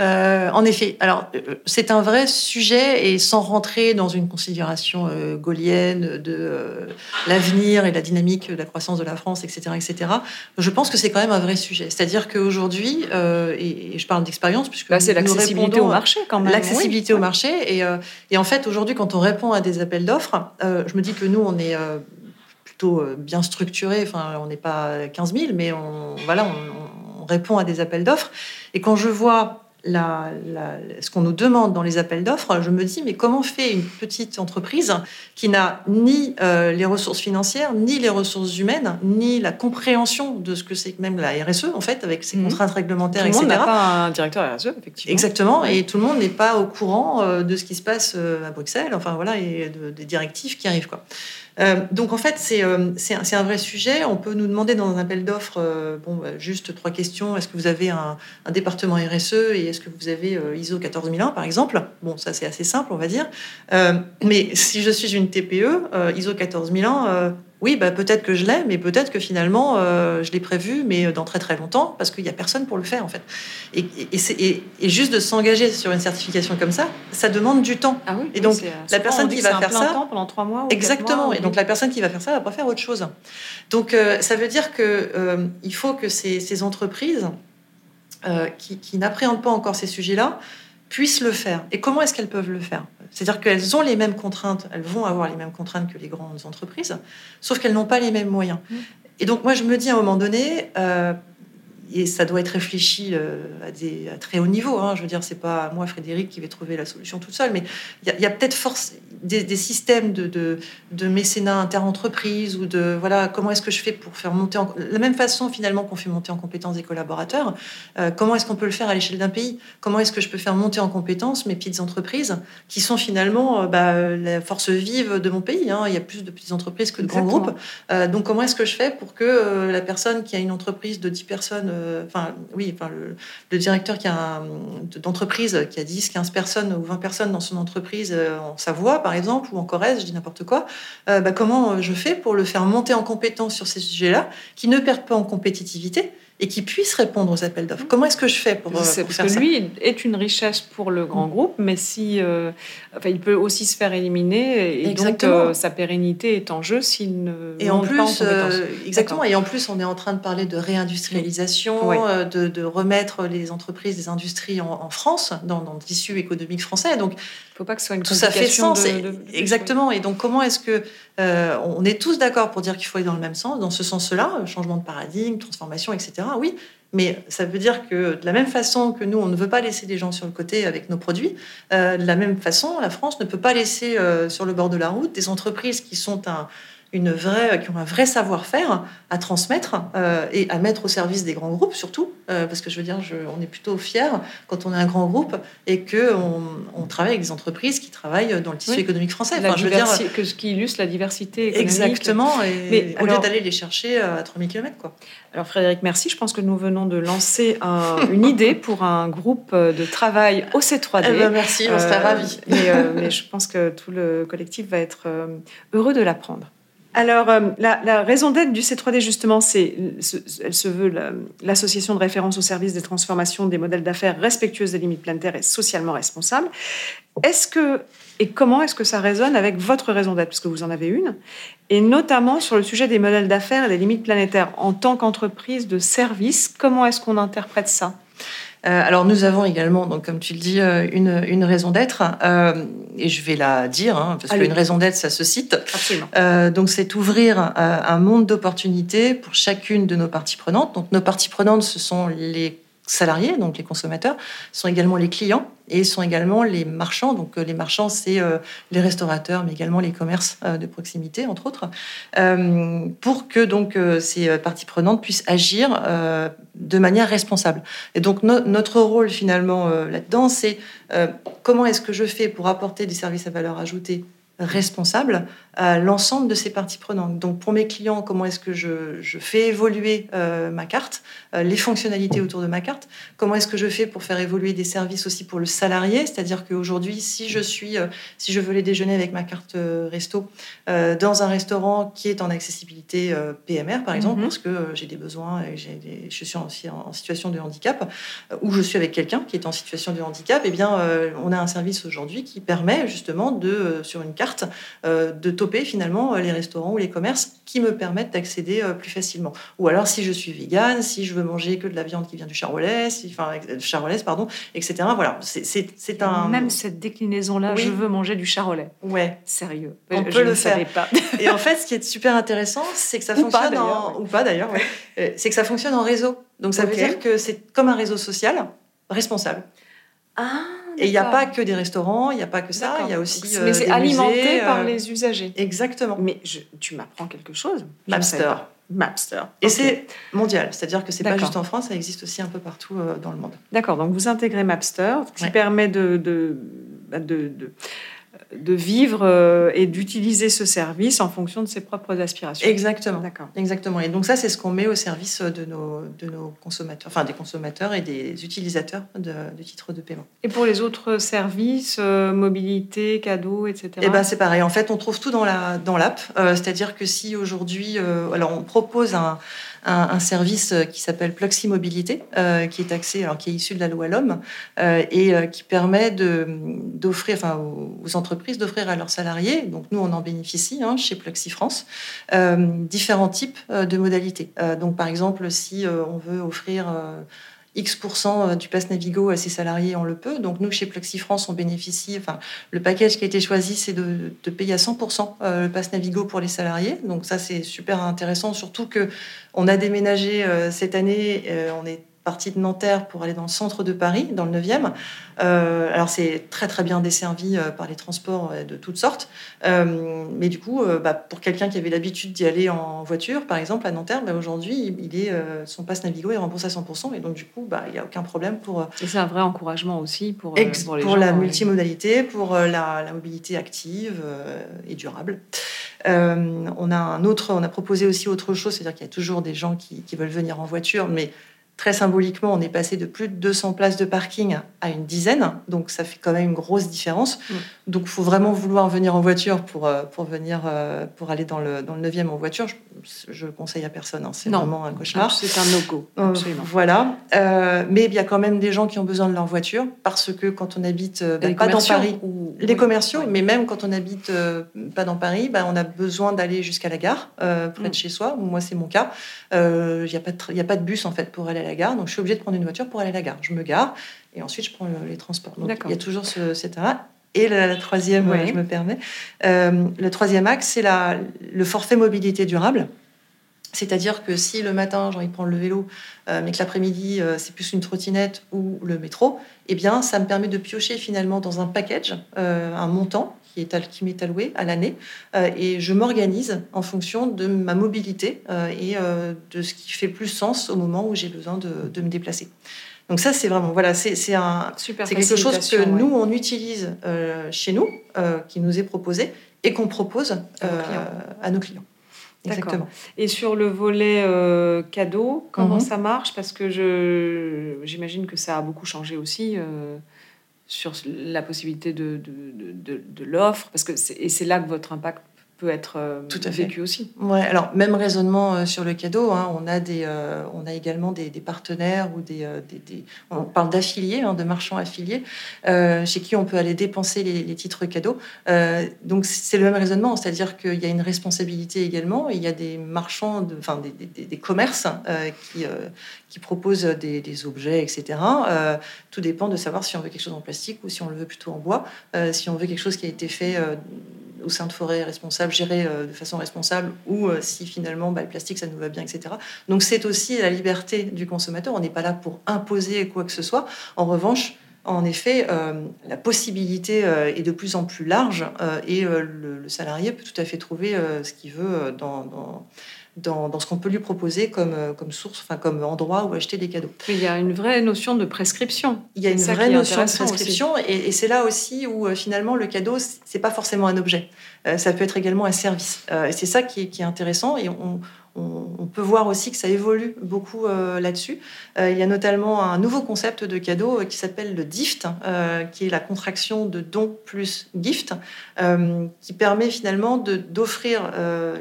Speaker 1: euh, en effet. Alors, euh, c'est un vrai sujet et sans rentrer dans une considération euh, gaulienne de l'avenir et la dynamique de la croissance de la France, etc., etc. Je pense que c'est quand même un vrai sujet. C'est-à-dire qu'aujourd'hui, et, je parle d'expérience puisque
Speaker 2: bah, c'est l'accessibilité au marché quand même.
Speaker 1: L'accessibilité au marché et, et, en fait aujourd'hui, quand on répond à des appels d'offres, je me dis que nous, on est plutôt bien structuré. Enfin, on n'est pas 15 000, mais on, voilà, on, on répond à des appels d'offres. Et quand je vois ce qu'on nous demande dans les appels d'offres, je me dis, mais comment fait une petite entreprise qui n'a ni euh, les ressources financières, ni les ressources humaines, ni la compréhension de ce que c'est même la RSE, en fait, avec ses mhm. contraintes réglementaires,
Speaker 2: etc.
Speaker 1: Tout le
Speaker 2: monde n'a pas un directeur RSE, effectivement.
Speaker 1: Exactement, et tout le monde n'est pas au courant euh, de ce qui se passe euh, à Bruxelles, enfin voilà, et des directives qui arrivent, quoi. Euh, donc en fait, euh, c'est un, un, vrai sujet. On peut nous demander dans un appel d'offres, euh, bon, bah, juste trois questions. Est-ce que vous avez un, un département RSE et est-ce que vous avez ISO 14001 par exemple? Bon, ça c'est assez simple, on va dire. mais si je suis une TPE, ISO 14001 oui, bah, peut-être que je l'ai, mais peut-être que finalement, euh, je l'ai prévu, mais dans très très longtemps, parce qu'il n'y a personne pour le faire, en fait. Et, et, et, juste de s'engager sur une certification comme ça, ça demande du temps.
Speaker 2: Ah oui,
Speaker 1: et donc, la personne qui va faire ça.
Speaker 2: Temps pendant trois mois.
Speaker 1: exactement. et donc, la personne qui va faire ça va pas faire autre chose. Donc, euh, ça veut dire qu'il euh, il faut que ces, ces entreprises qui, qui n'appréhendent pas encore ces sujets-là puissent le faire. Et comment est-ce qu'elles peuvent le faire? C'est-à-dire qu'elles ont les mêmes contraintes, elles vont avoir les mêmes contraintes que les grandes entreprises, sauf qu'elles n'ont pas les mêmes moyens. Mmh. Et donc moi, je me dis à un moment donné, euh, et ça doit être réfléchi euh, à, des, à très haut niveau. Hein. Je veux dire, c'est pas moi, Frédéric, qui vais trouver la solution toute seule, mais il y a, peut-être force des, systèmes de, de, de mécénat interentreprise ou de voilà comment est-ce que je fais pour faire monter en la même façon finalement qu'on fait monter en compétence des collaborateurs. Euh, comment est-ce qu'on peut le faire à l'échelle d'un pays? Comment est-ce que je peux faire monter en compétence mes petites entreprises qui sont finalement euh, bah, la force vive de mon pays hein. Il y a plus de petites entreprises que de grands groupes. donc comment est-ce que je fais pour que la personne qui a une entreprise de 10 personnes oui, enfin, le, directeur d'entreprise qui a 10, 15 personnes ou 20 personnes dans son entreprise euh, en Savoie, par exemple, ou en Corrèze, je dis n'importe quoi, euh, bah, comment je fais pour le faire monter en compétence sur ces sujets-là, qui ne perdent pas en compétitivité et qui puisse répondre aux appels d'offres. Comment est-ce que je fais pour,
Speaker 2: euh, pour Parce que lui est une richesse pour le grand groupe, mais si, euh, enfin, il peut aussi se faire éliminer et donc euh, sa pérennité est en jeu s'il ne
Speaker 1: et en plus, pas en exactement. Et en plus, on est en train de parler de réindustrialisation, de, de, remettre les entreprises, les industries en, France, dans, dans, le tissu économique français. Donc,
Speaker 2: il ne faut pas que ce soit une
Speaker 1: tout ça fait sens. exactement. Et donc, comment est-ce que on est tous d'accord pour dire qu'il faut aller dans le même sens, dans ce sens-là, changement de paradigme, transformation, etc oui, mais ça veut dire que de la même façon que nous, on ne veut pas laisser des gens sur le côté avec nos produits, euh, de la même façon, la France ne peut pas laisser euh, sur le bord de la route des entreprises qui sont un, une vraie, qui ont un vrai savoir-faire à transmettre euh, et à mettre au service des grands groupes surtout, euh, parce que je veux dire, je, on est plutôt fiers quand on est un grand groupe et que on, travaille avec des entreprises qui travaillent dans le tissu économique français.
Speaker 2: Enfin, je veux dire, que ce qui illustre la diversité économique.
Speaker 1: Exactement, et Mais, au lieu d'aller les chercher à 3000 km. Quoi.
Speaker 2: Alors Frédéric, merci. Je pense que nous venons de lancer une idée pour un groupe de travail au C3D.
Speaker 1: Eh ben, merci, on euh, ravis.
Speaker 2: Mais, mais je pense que tout le collectif va être heureux de l'apprendre. Alors, euh, la, raison d'être du C3D, justement, c'est, elle se veut l'association de référence au service des transformations des modèles d'affaires respectueuses des limites planétaires et socialement responsables. Est-ce que, et comment est-ce que ça résonne avec votre raison d'être, puisque vous en avez une, et notamment sur le sujet des modèles d'affaires et des limites planétaires. En tant qu'entreprise de service, comment est-ce qu'on interprète ça?
Speaker 1: Alors nous avons également, donc comme tu le dis, euh, une, une raison d'être, euh, et je vais la dire, hein, parce qu'une raison d'être, ça se cite.
Speaker 2: Absolument.
Speaker 1: donc c'est ouvrir un monde d'opportunités pour chacune de nos parties prenantes. Donc nos parties prenantes, ce sont les salariés, donc les consommateurs, sont également les clients et sont également les marchands. Donc les marchands, c'est les restaurateurs, mais également les commerces de proximité, entre autres, pour que donc ces parties prenantes puissent agir de manière responsable. Et donc notre rôle finalement euh, là-dedans, c'est euh, comment est-ce que je fais pour apporter des services à valeur ajoutée responsable à l'ensemble de ces parties prenantes. Donc pour mes clients, comment est-ce que je, fais évoluer euh, ma carte, euh, les fonctionnalités autour de ma carte, comment est-ce que je fais pour faire évoluer des services aussi pour le salarié, c'est-à-dire qu'aujourd'hui, si je suis, euh, si je veux les déjeuner avec ma carte resto dans un restaurant qui est en accessibilité PMR par exemple, mhm. parce que j'ai des besoins et je suis en, en, situation de handicap, ou je suis avec quelqu'un qui est en situation de handicap, eh bien on a un service aujourd'hui qui permet justement de sur une carte de toper finalement euh, les restaurants ou les commerces qui me permettent d'accéder euh, plus facilement. Ou alors si je suis végane, si je veux manger que de la viande qui vient du charolais, enfin charolaise pardon, etc. Voilà, c'est un
Speaker 2: même cette déclinaison là, je veux manger du charolais.
Speaker 1: Ouais,
Speaker 2: sérieux.
Speaker 1: On peut le faire. Pas. Et en fait, ce qui est super intéressant, c'est que ça fonctionne en... ou pas d'ailleurs, c'est que ça fonctionne en réseau. Donc ça veut dire que c'est comme un réseau social responsable.
Speaker 2: Ah,
Speaker 1: et il n'y a pas que des restaurants, il n'y a pas que ça, il y a aussi.
Speaker 2: Mais c'est alimenté par
Speaker 1: euh,
Speaker 2: les usagers.
Speaker 1: Exactement.
Speaker 2: Mais je, tu m'apprends quelque chose.
Speaker 1: Mapster.
Speaker 2: Mapster.
Speaker 1: Et c'est mondial, c'est-à-dire que c'est pas juste en France, ça existe aussi un peu partout euh, dans le monde.
Speaker 2: D'accord, donc vous intégrez Mapster, qui permet de, de, bah, de, de de vivre euh, et d'utiliser ce service en fonction de ses propres aspirations.
Speaker 1: Exactement. D'accord. Exactement. Et donc ça, c'est ce qu'on met au service de nos, de nos consommateurs, enfin des consommateurs et des utilisateurs de, titres de paiement.
Speaker 2: Et pour les autres services, euh, mobilité, cadeaux, etc.
Speaker 1: Eh ben c'est pareil. En fait, on trouve tout dans la dans l'app. Euh, c'est-à-dire que si aujourd'hui, alors on propose un un, service qui s'appelle Pluxy Mobilité, euh, qui est axé, alors qui est issu de la loi L'Homme euh, et euh, qui permet d'offrir, enfin, aux, entreprises d'offrir à leurs salariés, donc nous on en bénéficie hein, chez Pluxy France, différents types de modalités. donc par exemple, si on veut offrir X% euh, du pass Navigo à ses salariés, on le peut. Donc nous, chez Plexi France, on bénéficie, enfin, le package qui a été choisi, c'est de, de, payer à 100% euh, le pass Navigo pour les salariés. Donc ça, c'est super intéressant, surtout que on a déménagé euh, cette année, on est partie de Nanterre pour aller dans le centre de Paris, dans le 9e. Euh, alors c'est très très bien desservi euh, par les transports euh, de toutes sortes. mais du coup, bah, pour quelqu'un qui avait l'habitude d'y aller en voiture, par exemple à Nanterre, bah, aujourd'hui, il est, son passe Navigo est remboursé à 100%. Et donc du coup, bah, il n'y a aucun problème pour...
Speaker 2: Et c'est un vrai encouragement aussi pour,
Speaker 1: pour, les pour la multimodalité, pour la, mobilité active et durable. on a un autre, on a proposé aussi autre chose, c'est-à-dire qu'il y a toujours des gens qui, qui veulent venir en voiture, mais Très symboliquement, on est passé de plus de 200 places de parking à une dizaine, donc ça fait quand même une grosse différence. Mm. Donc il faut vraiment vouloir venir en voiture pour, euh, pour, venir, euh, pour aller dans le, dans le 9e en voiture. Je le conseille à personne, hein. c'est vraiment un cauchemar.
Speaker 2: C'est un no-go,
Speaker 1: euh, absolument. voilà. mais il y a quand même des gens qui ont besoin de leur voiture parce que quand on habite bah, pas dans Paris, ou... les commerciaux, mais même quand on habite pas dans Paris, bah, on a besoin d'aller jusqu'à la gare, près de mm. chez soi. Moi, c'est mon cas. Il n'y a, pas de, a pas de bus en fait pour aller à la gare, donc je suis obligée de prendre une voiture pour aller à la gare. Je me gare et ensuite je prends les transports. Donc il y a toujours ce, cet Et la, troisième, je me permets, euh, le troisième axe, c'est le forfait mobilité durable. C'est-à-dire que si le matin, j'ai envie de prendre le vélo, euh, mais que l'après-midi, euh, c'est plus une trottinette ou le métro, eh bien, ça me permet de piocher finalement dans un package, un montant qui est qui m'est alloué à l'année, et je m'organise en fonction de ma mobilité et de ce qui fait plus sens au moment où j'ai besoin de, me déplacer. Donc ça, c'est vraiment voilà, c'est quelque chose que nous on utilise chez nous, qui nous est proposé et qu'on propose à nos clients.
Speaker 2: Exactement. Et sur le volet euh, cadeau, comment mhm. ça marche? Parce que j'imagine que ça a beaucoup changé aussi euh, sur la possibilité de, de, l'offre, parce que c'est là que votre impact peut être euh, Tout à vécu aussi.
Speaker 1: Ouais, alors même raisonnement euh, sur le cadeau. Hein, on a des, euh, on a également des, partenaires ou des, des, on parle d'affiliés, hein, de marchands affiliés, chez qui on peut aller dépenser les, titres cadeaux. donc c'est le même raisonnement, c'est-à-dire qu'il y a une responsabilité également. il y a des marchands, de, enfin des, des commerces qui qui proposent des, objets, etc. tout dépend de savoir si on veut quelque chose en plastique ou si on le veut plutôt en bois. si on veut quelque chose qui a été fait au sein de forêt responsable, géré euh, de façon responsable, ou euh, si finalement bah, le plastique ça nous va bien, etc. Donc c'est aussi la liberté du consommateur. On n'est pas là pour imposer quoi que ce soit. En revanche, en effet, euh, la possibilité est de plus en plus large et le, salarié peut tout à fait trouver ce qu'il veut dans, ce qu'on peut lui proposer comme, euh, comme source, enfin comme endroit où acheter des cadeaux.
Speaker 2: Il y a une vraie notion de prescription.
Speaker 1: Il y a une vraie notion de prescription et, c'est là aussi où euh, finalement le cadeau c'est pas forcément un objet, euh, ça peut être également un service. et c'est ça qui est, qui est, intéressant et on, on, peut voir aussi que ça évolue beaucoup euh, là-dessus. Euh, il y a notamment un nouveau concept de cadeau euh, qui s'appelle le DIFT, qui est la contraction de don plus gift, qui permet finalement d'offrir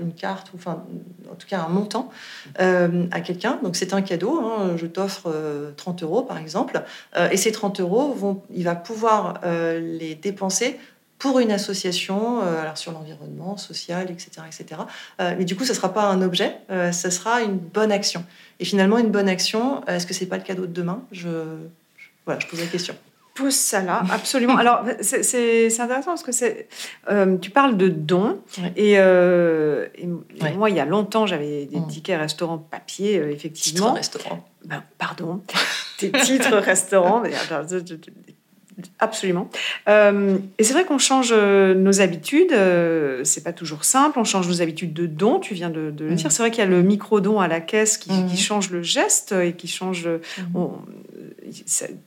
Speaker 1: une carte, ou enfin, en tout cas un montant à quelqu'un. Donc c'est un cadeau, hein. je t'offre 30 euros par exemple, et ces 30 euros, vont, il va pouvoir les dépenser pour une association, euh, alors sur l'environnement, social, etc. etc. Euh, mais du coup, ce ne sera pas un objet, euh, ce sera une bonne action. Et finalement, une bonne action, est-ce que ce n'est pas le cadeau de demain? Je, voilà, je pose la question.
Speaker 2: Pose ça là, absolument. Alors, c'est intéressant parce que c'est, tu parles de dons. Et, moi, il y a longtemps, j'avais des mmh. tickets restaurants papier, effectivement.
Speaker 1: Titres restaurant.
Speaker 2: Ben, pardon. Des titres restaurants Absolument. Euh, et c'est vrai qu'on change euh, nos habitudes. Euh, c'est pas toujours simple. On change nos habitudes de don. Tu viens de, le dire. Mm. C'est vrai qu'il y a le micro don à la caisse qui, mm. change le geste et qui change. Mm.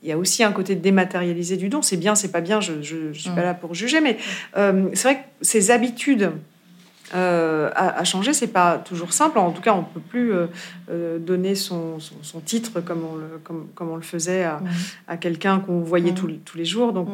Speaker 2: il y a aussi un côté dématérialisé du don. C'est bien, c'est pas bien. Je, ne suis pas là pour juger, mais c'est vrai que ces habitudes euh, à, changer. C'est pas toujours simple. En tout cas, on peut plus euh, euh, donner son, titre comme on le, comme, comme on le faisait à, à quelqu'un qu'on voyait tous, tous les jours. Donc,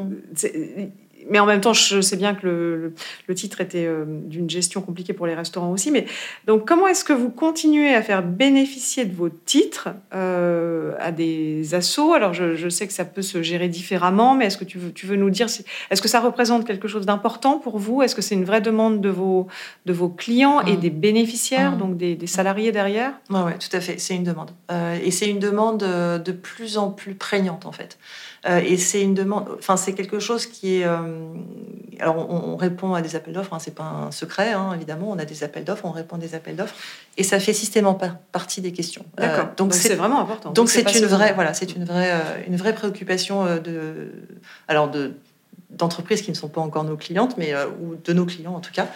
Speaker 2: mais en même temps, je sais bien que le, le, titre était euh, d'une gestion compliquée pour les restaurants aussi. Mais donc, comment est-ce que vous continuez à faire bénéficier de vos titres euh, à des assos? Alors, je, je, sais que ça peut se gérer différemment, mais est-ce que tu veux, tu veux nous dire, est-ce que ça représente quelque chose d'important pour vous? Est-ce que c'est une vraie demande de vos, de vos clients et mmh. des bénéficiaires, mmh. donc des, des, salariés derrière?
Speaker 1: Oui, ouais, tout à fait. C'est une demande. Euh, et c'est une demande de plus en plus prégnante, en fait. Et c'est une demande, enfin c'est quelque chose qui est. Euh, alors on, répond à des appels d'offres, hein, c'est pas un secret, hein, évidemment. On a des appels d'offres, on répond à des appels d'offres, et ça fait systématiquement partie des questions.
Speaker 2: Euh, D'accord. donc c'est vraiment important.
Speaker 1: Donc c'est une vraie, voilà, c'est une vraie, une vraie préoccupation de, alors de d'entreprises qui ne sont pas encore nos clientes, mais ou de nos clients en tout cas.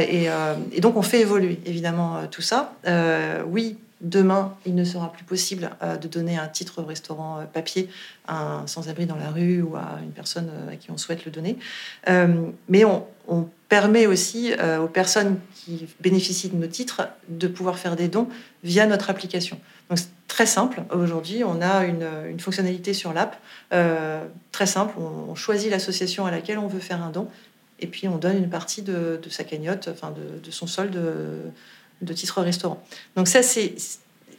Speaker 1: et, et, donc on fait évoluer évidemment tout ça. oui, Demain, il ne sera plus possible euh, de donner un titre restaurant euh, papier à un sans-abri dans la rue ou à une personne euh, à qui on souhaite le donner. mais on, permet aussi aux personnes qui bénéficient de nos titres de pouvoir faire des dons via notre application. Donc c'est très simple. Aujourd'hui, on a une, fonctionnalité sur l'app très simple. On, choisit l'association à laquelle on veut faire un don et puis on donne une partie de, sa cagnotte, enfin de, de son solde de titre restaurant. Donc ça, c'est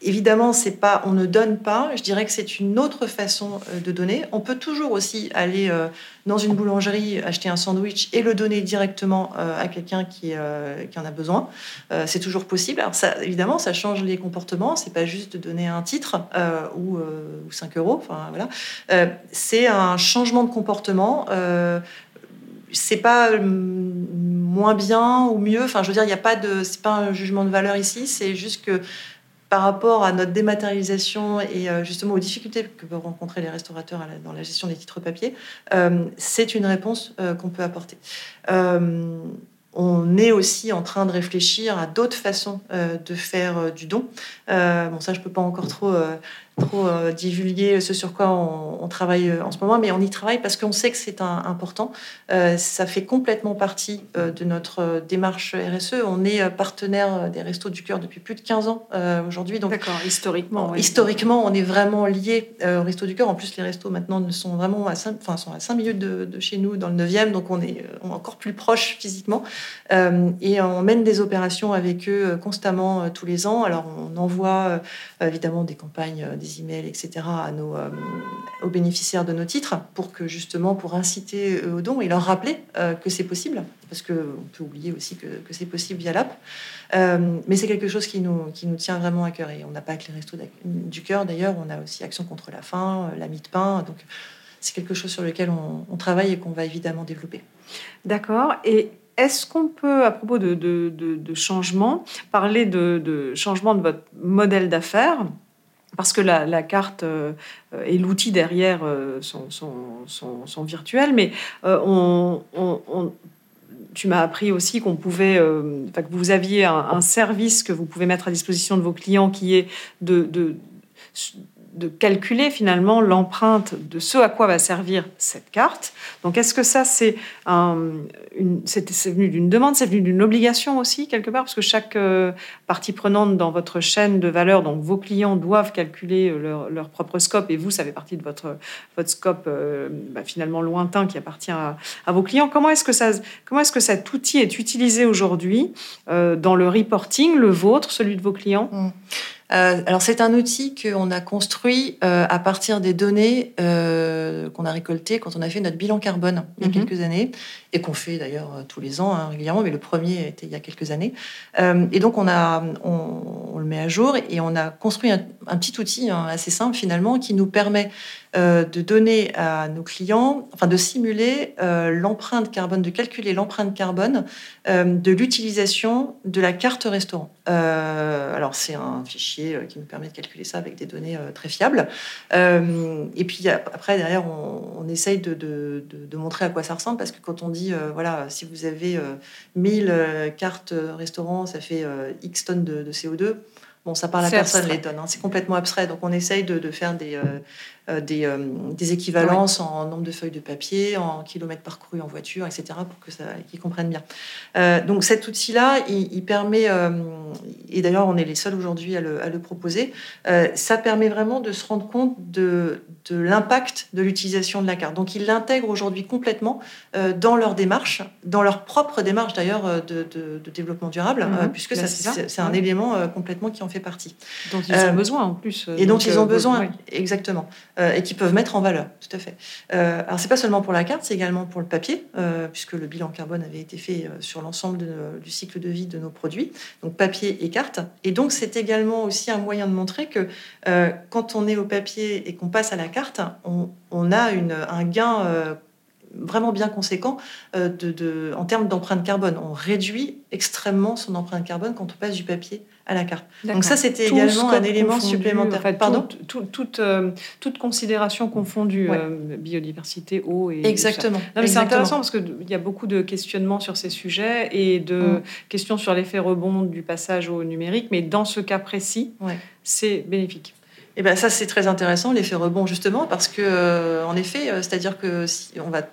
Speaker 1: évidemment, c'est pas, on ne donne pas. Je dirais que c'est une autre façon euh, de donner. On peut toujours aussi aller euh, dans une boulangerie, acheter un sandwich et le donner directement euh, à quelqu'un qui, qui en a besoin. C'est toujours possible. Alors ça, évidemment, ça change les comportements. C'est pas juste de donner un titre ou, ou 5 euros. Enfin voilà, c'est un changement de comportement c'est pas moins bien ou mieux. Enfin, je veux dire, il n'y a pas de, c'est pas un jugement de valeur ici. C'est juste que par rapport à notre dématérialisation et euh, justement aux difficultés que peuvent rencontrer les restaurateurs dans la gestion des titres papier, euh, c'est une réponse euh, qu'on peut apporter. on est aussi en train de réfléchir à d'autres façons de faire du don. bon, ça, je peux pas encore trop trop euh, divulguer ce sur quoi on, travaille euh, en ce moment, mais on y travaille parce qu'on sait que c'est important. Euh, ça fait complètement partie de notre démarche RSE. On est partenaire des Restos du Cœur depuis plus de 15 ans aujourd'hui.
Speaker 2: D'accord, historiquement.
Speaker 1: Historiquement, on est vraiment lié aux Restos du Cœur. En plus, les restos maintenant sont vraiment à 5, enfin, sont à 5 minutes de, chez nous, dans le 9e, donc on est, encore plus proche physiquement. et on mène des opérations avec eux constamment tous les ans. Alors, on envoie évidemment des campagnes, des emails, etc., à nos, euh, aux bénéficiaires de nos titres pour que justement, pour inciter eux au don et leur rappeler euh, que c'est possible, parce qu'on peut oublier aussi que, que c'est possible via l'app. Euh, mais c'est quelque chose qui nous, qui nous tient vraiment à cœur. Et on n'a pas que les restos du cœur, d'ailleurs, on a aussi Action contre la faim, la mie de pain. Donc, c'est quelque chose sur lequel on, travaille et qu'on va évidemment développer.
Speaker 2: D'accord. Et est-ce qu'on peut, à propos de, changement, parler de, changement de votre modèle d'affaires? Parce que la, carte euh, et l'outil derrière euh, sont, virtuels, mais euh, tu m'as appris aussi qu'on pouvait, que vous aviez un, service que vous pouvez mettre à disposition de vos clients qui est de de calculer finalement l'empreinte de ce à quoi va servir cette carte. Donc est-ce que ça c'est c'est venu d'une demande, c'est venu d'une obligation aussi quelque part? Parce que chaque euh, partie prenante dans votre chaîne de valeur, donc vos clients doivent calculer euh, leur, propre scope et vous ça fait partie de votre votre scope euh, bah, finalement lointain qui appartient à, vos clients. Comment est-ce que ça comment est-ce que cet outil est utilisé aujourd'hui dans le reporting, le vôtre, celui de vos clients? Mmh.
Speaker 1: Euh, alors c'est un outil qu'on a construit euh, à partir des données euh, qu'on a récoltées quand on a fait notre bilan carbone il y a mhm. quelques années et qu'on fait d'ailleurs tous les ans hein, régulièrement, mais le premier était il y a quelques années. et donc on a, on, le met à jour et on a construit un, petit outil hein, assez simple finalement qui nous permet de donner à nos clients, enfin de simuler l'empreinte carbone, de calculer l'empreinte carbone de l'utilisation de la carte restaurant. alors c'est un fichier qui nous permet de calculer ça avec des données très fiables. et puis après, derrière, on, essaye de, de, de, montrer à quoi ça ressemble parce que quand on dit, voilà, si vous avez 1000 cartes restaurants, ça fait X tonnes de, CO2. Bon, ça parle à personne les tonnes, hein. c'est complètement abstrait. Donc on essaye de, de faire des, euh, des, euh, des, équivalences en nombre de feuilles de papier, en kilomètres parcourus en voiture, etc., pour que ça, qu'ils comprennent bien. Euh, donc cet outil-là, il, permet, et d'ailleurs on est les seuls aujourd'hui à le, à le proposer, ça permet vraiment de se rendre compte de, de l'impact de l'utilisation de la carte. Donc ils l'intègrent aujourd'hui complètement dans leur démarche, dans leur propre démarche d'ailleurs de, de, développement durable, mhm. puisque bah, c'est, un élément complètement qui en fait partie.
Speaker 2: Dont ils ont besoin en plus.
Speaker 1: Et dont ils ont besoin, exactement. Euh, et qui peuvent mettre en valeur, tout à fait. Euh, alors c'est pas seulement pour la carte, c'est également pour le papier, euh, puisque le bilan carbone avait été fait sur l'ensemble du cycle de vie de nos produits, donc papier et carte. Et donc c'est également aussi un moyen de montrer que quand on est au papier et qu'on passe à la carte, on, a un gain vraiment bien conséquent en termes d'empreinte carbone. On réduit extrêmement son empreinte carbone quand on passe du papier à la carte. Donc ça, c'était également un élément supplémentaire.
Speaker 2: Pardon toute, euh, toute, considération confondue, euh, biodiversité, eau et...
Speaker 1: Exactement.
Speaker 2: C'est intéressant parce qu'il y a beaucoup de questionnements sur ces sujets et de mm. questions sur l'effet rebond du passage au numérique, mais dans ce cas précis, c'est bénéfique.
Speaker 1: Et eh ben ça c'est très intéressant l'effet rebond justement parce que euh, en effet c'est-à-dire que si on va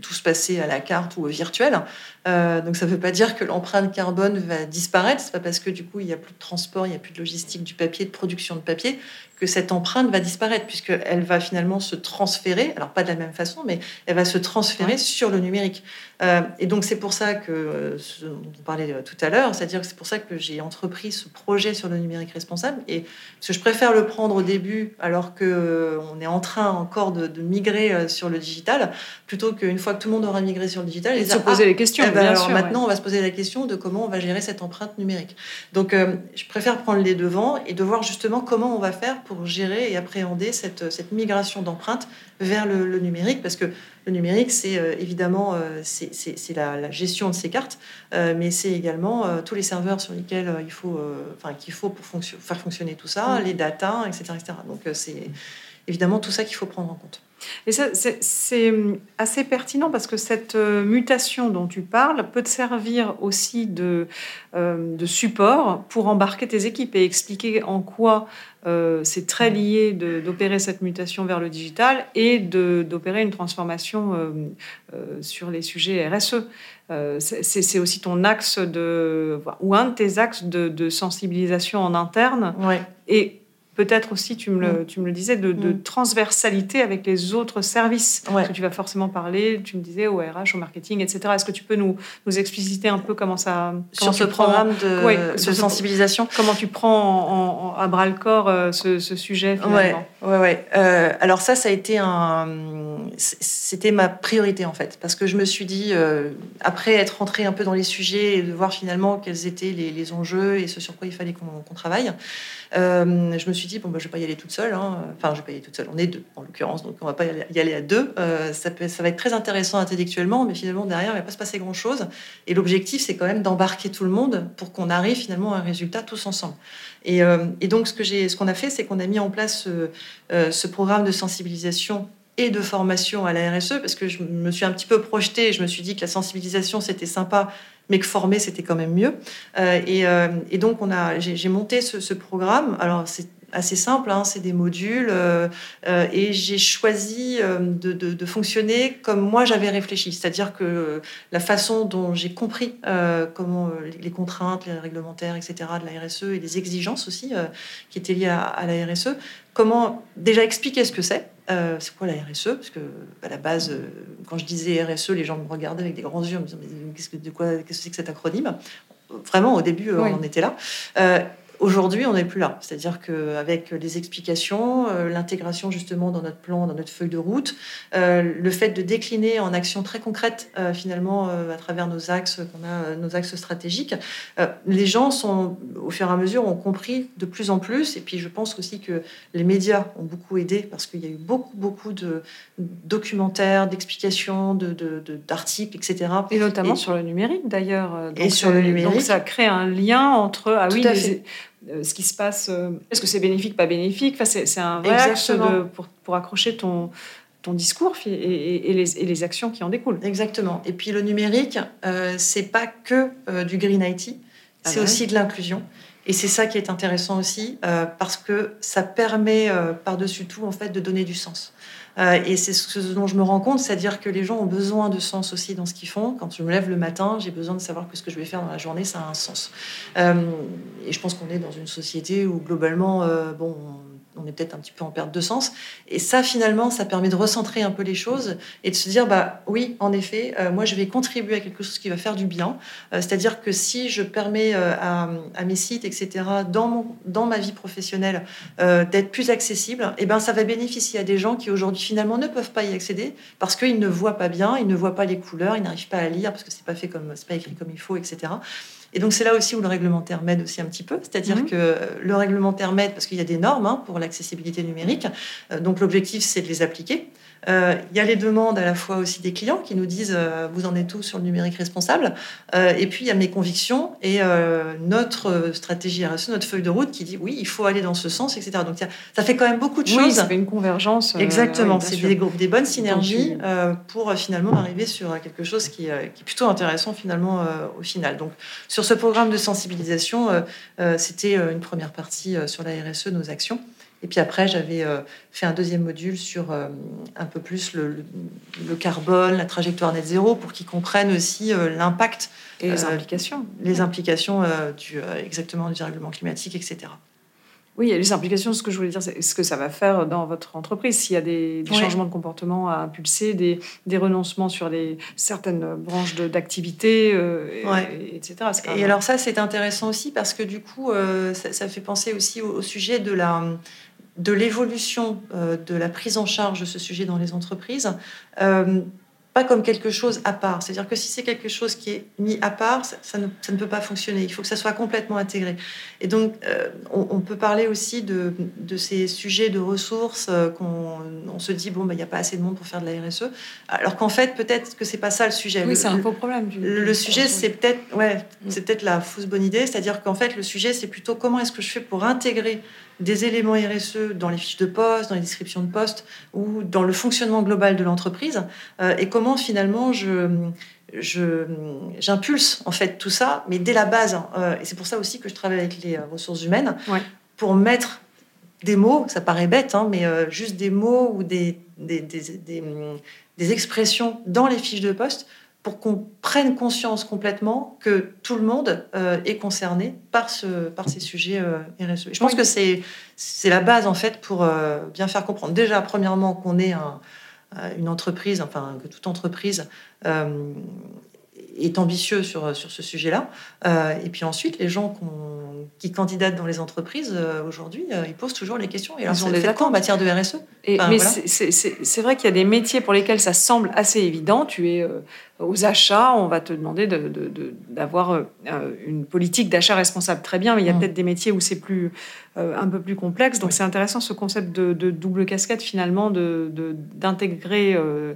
Speaker 1: tout se passer à la carte ou au virtuel. Euh, donc ça ne veut pas dire que l'empreinte carbone va disparaître. C'est pas parce que du coup il n'y a plus de transport, il n'y a plus de logistique du papier, de production de papier, que cette empreinte va disparaître, puisqu'elle va finalement se transférer, alors pas de la même façon, mais elle va se transférer sur le numérique. Euh, et donc c'est pour ça que, euh, ce dont on parlait tout à l'heure, c'est-à-dire que c'est pour ça que j'ai entrepris ce projet sur le numérique responsable, et parce que je préfère le prendre au début, alors qu'on est en train encore de, migrer sur le digital, plutôt qu'une fois que tout le monde aura migré sur le digital,
Speaker 2: et se poser les questions. Eh ben,
Speaker 1: alors maintenant, on va se poser la question de comment on va gérer cette empreinte numérique. Donc, euh, je préfère prendre les devants et de voir justement comment on va faire pour gérer et appréhender cette, cette migration d'empreintes vers le, numérique, parce que le numérique, c'est euh, évidemment euh, c'est la, gestion de ces cartes, mais c'est également tous les serveurs sur lesquels il faut, enfin qu'il faut pour faire fonctionner tout ça, mm. les data, etc., etc. Donc, c'est évidemment tout ça qu'il faut prendre en compte.
Speaker 2: Et ça, c'est assez pertinent parce que cette euh, mutation dont tu parles peut te servir aussi de, euh, de support pour embarquer tes équipes et expliquer en quoi euh, c'est très lié d'opérer cette mutation vers le digital et d'opérer une transformation sur les sujets RSE. c'est aussi ton axe de, ou un de tes axes de, de sensibilisation en interne.
Speaker 1: Ouais.
Speaker 2: Et peut-être aussi, tu me, le, mm. tu me le disais, de, mm. transversalité avec les autres services. Parce que tu vas forcément parler, tu me disais, au RH, au marketing, etc. Est-ce que tu peux nous, nous expliciter un peu comment ça...
Speaker 1: Sur ce programme de, sensibilisation
Speaker 2: Comment tu prends à bras-le-corps euh, ce, sujet finalement
Speaker 1: Ouais, ouais, ouais. Euh, alors ça, ça a été un... C'était ma priorité en fait. Parce que je me suis dit, euh, après être rentré un peu dans les sujets et de voir finalement quels étaient les, enjeux et ce sur quoi il fallait qu'on travaille, je me suis dit, bon, bah, je vais pas y aller toute seule. Hein. Enfin, je vais pas y aller toute seule. On est deux, en l'occurrence, donc on va pas y aller, à deux. Euh, ça, va être très intéressant intellectuellement, mais finalement, derrière, il va pas se passer grand-chose. Et l'objectif, c'est quand même d'embarquer tout le monde pour qu'on arrive finalement à un résultat tous ensemble. Et, euh, donc, ce qu'on a fait, c'est qu'on a mis en place euh, ce programme de sensibilisation et de formation à la RSE, parce que je me suis un petit peu projetée, je me suis dit que la sensibilisation, c'était sympa, mais que former, c'était quand même mieux. et, et, donc, on a, j'ai monté ce, programme. Alors, c'est assez simple, hein, c'est des modules, euh, euh, et j'ai choisi euh, de, fonctionner comme moi j'avais réfléchi, c'est-à-dire que la façon dont j'ai compris comment les, contraintes, les réglementaires, etc. de la RSE et les exigences aussi qui étaient liées à, la RSE, comment déjà expliquer ce que c'est. C'est quoi la RSE Parce que à la base, quand je disais RSE, les gens me regardaient avec des grands yeux, en me disant mais qu'est-ce que de quoi qu'est-ce que c'est que cet acronyme? Vraiment, au début, on en était là. Aujourd'hui, on n'est plus là. C'est-à-dire qu'avec les explications, euh, l'intégration justement dans notre plan, dans notre feuille de route, euh, le fait de décliner en actions très concrètes euh, finalement à travers nos axes qu'on a, nos axes stratégiques, les gens sont au fur et à mesure ont compris de plus en plus. Et puis je pense aussi que les médias ont beaucoup aidé parce qu'il y a eu beaucoup beaucoup de documentaires, d'explications, d'articles, de, etc.
Speaker 2: Et notamment sur le numérique d'ailleurs.
Speaker 1: Et sur le numérique.
Speaker 2: Donc ça crée un lien entre ah oui, ce qui se passe. Est-ce que c'est bénéfique, pas bénéfique? Enfin, C'est un vrai pour, pour accrocher ton, ton discours et, les, et, les, actions qui en découlent.
Speaker 1: Exactement. Et puis le numérique, euh, c'est pas que du green IT, ah c'est aussi de l'inclusion. Et c'est ça qui est intéressant aussi, euh, parce que ça permet euh, par-dessus tout en fait de donner du sens. Euh, et c'est ce dont je me rends compte, c'est-à-dire que les gens ont besoin de sens aussi dans ce qu'ils font. Quand je me lève le matin, j'ai besoin de savoir que ce que je vais faire dans la journée, ça a un sens. et je pense qu'on est dans une société où globalement, bon, on est peut-être un petit peu en perte de sens. Et ça, finalement, ça permet de recentrer un peu les choses et de se dire, bah oui, en effet, euh, moi, je vais contribuer à quelque chose qui va faire du bien. Euh, c'est-à-dire que si je permets euh, à, mes sites, etc., dans, mon, dans ma vie professionnelle, d'être plus accessible, et eh ben, ça va bénéficier à des gens qui aujourd'hui, finalement, ne peuvent pas y accéder parce qu'ils ne voient pas bien, ils ne voient pas les couleurs, ils n'arrivent pas à lire parce que c'est pas fait comme, c'est pas écrit comme il faut, etc. Et donc c'est là aussi où le réglementaire m'aide aussi un petit peu, c'est-à-dire mhm. que le réglementaire m'aide parce qu'il y a des normes hein, pour l'accessibilité numérique. Euh, donc l'objectif c'est de les appliquer. Euh, il y a les demandes à la fois aussi des clients qui nous disent euh, vous en êtes tous sur le numérique responsable. Euh, et puis il y a mes convictions et notre stratégie RSE, notre feuille de route qui dit oui, il faut aller dans ce sens, etc. Donc ça fait quand même beaucoup de choses.
Speaker 2: ça fait une convergence.
Speaker 1: Exactement, c'est des, des, bonnes synergies pour finalement arriver sur quelque chose qui, qui est plutôt intéressant finalement au final. Donc sur ce programme de sensibilisation, c'était une première partie sur la RSE, nos actions. Et puis après, j'avais euh, fait un deuxième module sur euh, un peu plus le, carbone, la trajectoire net zéro, pour qu'ils comprennent aussi euh, l'impact
Speaker 2: et les implications,
Speaker 1: les implications du, exactement du dérèglement climatique, etc.
Speaker 2: Oui, les implications, ce que je voulais dire, c'est ce que ça va faire dans votre entreprise. S'il y a des, changements de comportement à impulser, des, des renoncements sur certaines branches d'activité, etc.
Speaker 1: Et alors ça, c'est intéressant aussi parce que du coup, ça, fait penser aussi au sujet de la de l'évolution euh, de la prise en charge de ce sujet dans les entreprises, euh, pas comme quelque chose à part. C'est-à-dire que si c'est quelque chose qui est mis à part, ça, ne, peut pas fonctionner. Il faut que ça soit complètement intégré. Et donc, euh, on, peut parler aussi de, ces sujets de ressources qu'on on se dit, bon, bah, il n'y a pas assez de monde pour faire de la RSE. Alors qu'en fait, peut-être que c'est pas ça le sujet.
Speaker 2: Oui, c'est un faux problème.
Speaker 1: Le, sujet, c'est peut-être ouais, c'est peut-être la fausse bonne idée. C'est-à-dire qu'en fait, le sujet, c'est plutôt comment est-ce que je fais pour intégrer des éléments RSE dans les fiches de poste, dans les descriptions de poste ou dans le fonctionnement global de l'entreprise euh, et comment finalement je j'impulse en fait tout ça, mais dès la base. Hein, euh, et c'est pour ça aussi que je travaille avec les euh, ressources humaines pour mettre des mots, ça paraît bête, hein, mais juste des mots ou des, des, des, des, expressions dans les fiches de poste pour qu'on prenne conscience complètement que tout le monde euh, est concerné par, ce, par ces sujets euh, RSE. je pense que c'est, c'est la base, en fait, pour euh, bien faire comprendre. Déjà, premièrement, qu'on est un, une entreprise, enfin, que toute entreprise est ambitieux sur, sur ce sujet-là. et puis ensuite, les gens qui candidatent dans les entreprises, aujourd'hui, ils posent toujours les questions. Et alors, ils ont des accords en matière de RSE
Speaker 2: et, Mais c'est vrai qu'il y a des métiers pour lesquels ça semble assez évident. Tu es aux achats, on va te demander d'avoir de, euh, une politique d'achat responsable. Très bien, mais il y a mm. peut-être des métiers où c'est plus euh, un peu plus complexe. Donc c'est intéressant ce concept de, double casquette finalement, d'intégrer. Euh,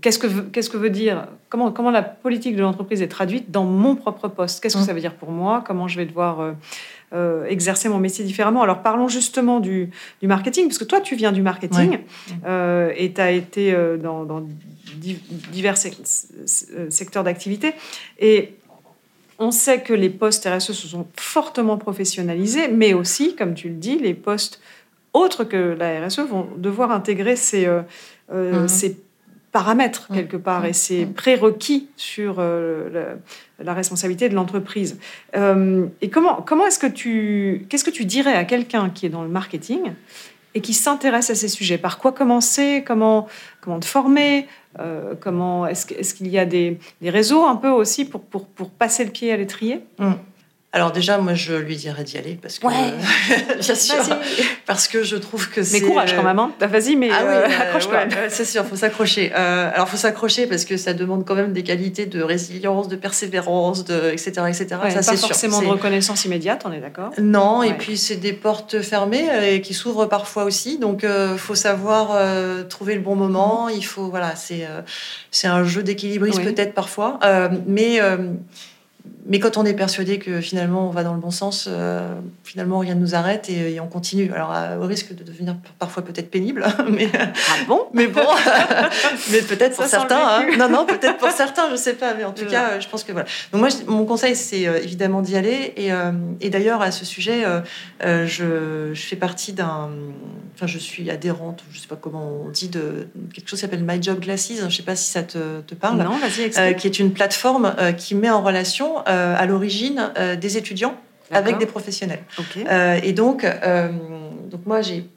Speaker 2: qu'est-ce que qu'est-ce que veut dire comment comment la politique de l'entreprise est traduite dans mon propre poste? Qu'est-ce que mm. ça veut dire pour moi? Comment je vais devoir exercer mon métier différemment. Alors parlons justement du, du, marketing, parce que toi tu viens du marketing et tu as été dans, dans divers euh, secteurs d'activité. Et on sait que les postes RSE se sont fortement professionnalisés, mais aussi, comme tu le dis, les postes autres que la RSE vont devoir intégrer ces, euh, euh, mhm. ces paramètres mhm. quelque part et ces mhm. prérequis sur la, responsabilité de l'entreprise. et comment, comment est-ce que tu, qu'est-ce que tu dirais à quelqu'un qui est dans le marketing et qui s'intéresse à ces sujets? Par quoi commencer? Comment, comment te former? Euh, comment est-ce, qu'il y a des, réseaux un peu aussi pour, pour, pour passer le pied à l'étrier?
Speaker 1: Mmh. Alors déjà, moi, je lui dirais d'y aller parce que, bien sûr, parce que je trouve que c'est.
Speaker 2: Mais courage quand même, hein. Bah, vas-y, mais ah euh, accroche-toi.
Speaker 1: c'est sûr, faut s'accrocher. Euh, alors, faut s'accrocher parce que ça demande quand même des qualités de résilience, de persévérance, de etc., etc.
Speaker 2: ça, pas forcément de reconnaissance immédiate, on est d'accord
Speaker 1: Non, et puis c'est des portes fermées et qui s'ouvrent parfois aussi. Donc, euh, faut savoir euh, trouver le bon moment. Il faut, voilà, c'est c'est un jeu d'équilibriste peut-être parfois, mais mais quand on est persuadé que finalement on va dans le bon sens, euh, finalement rien ne nous arrête et, on continue. Alors au risque de devenir parfois peut-être pénible, mais
Speaker 2: ah bon,
Speaker 1: mais bon, mais peut-être pour certains. Hein. Non non, peut-être pour certains, je sais pas, mais en tout cas, je pense que voilà. Donc moi, mon conseil c'est évidemment d'y aller et, et d'ailleurs à ce sujet, je, je, fais partie d'un, enfin je suis adhérente, je sais pas comment on dit de quelque chose qui s'appelle My Job Glasses. Je sais pas si ça te, te parle.
Speaker 2: Non, vas-y,
Speaker 1: qui est une plateforme qui met en relation euh, à l'origine euh, des étudiants avec des professionnels. Euh, et donc, donc moi, j'ai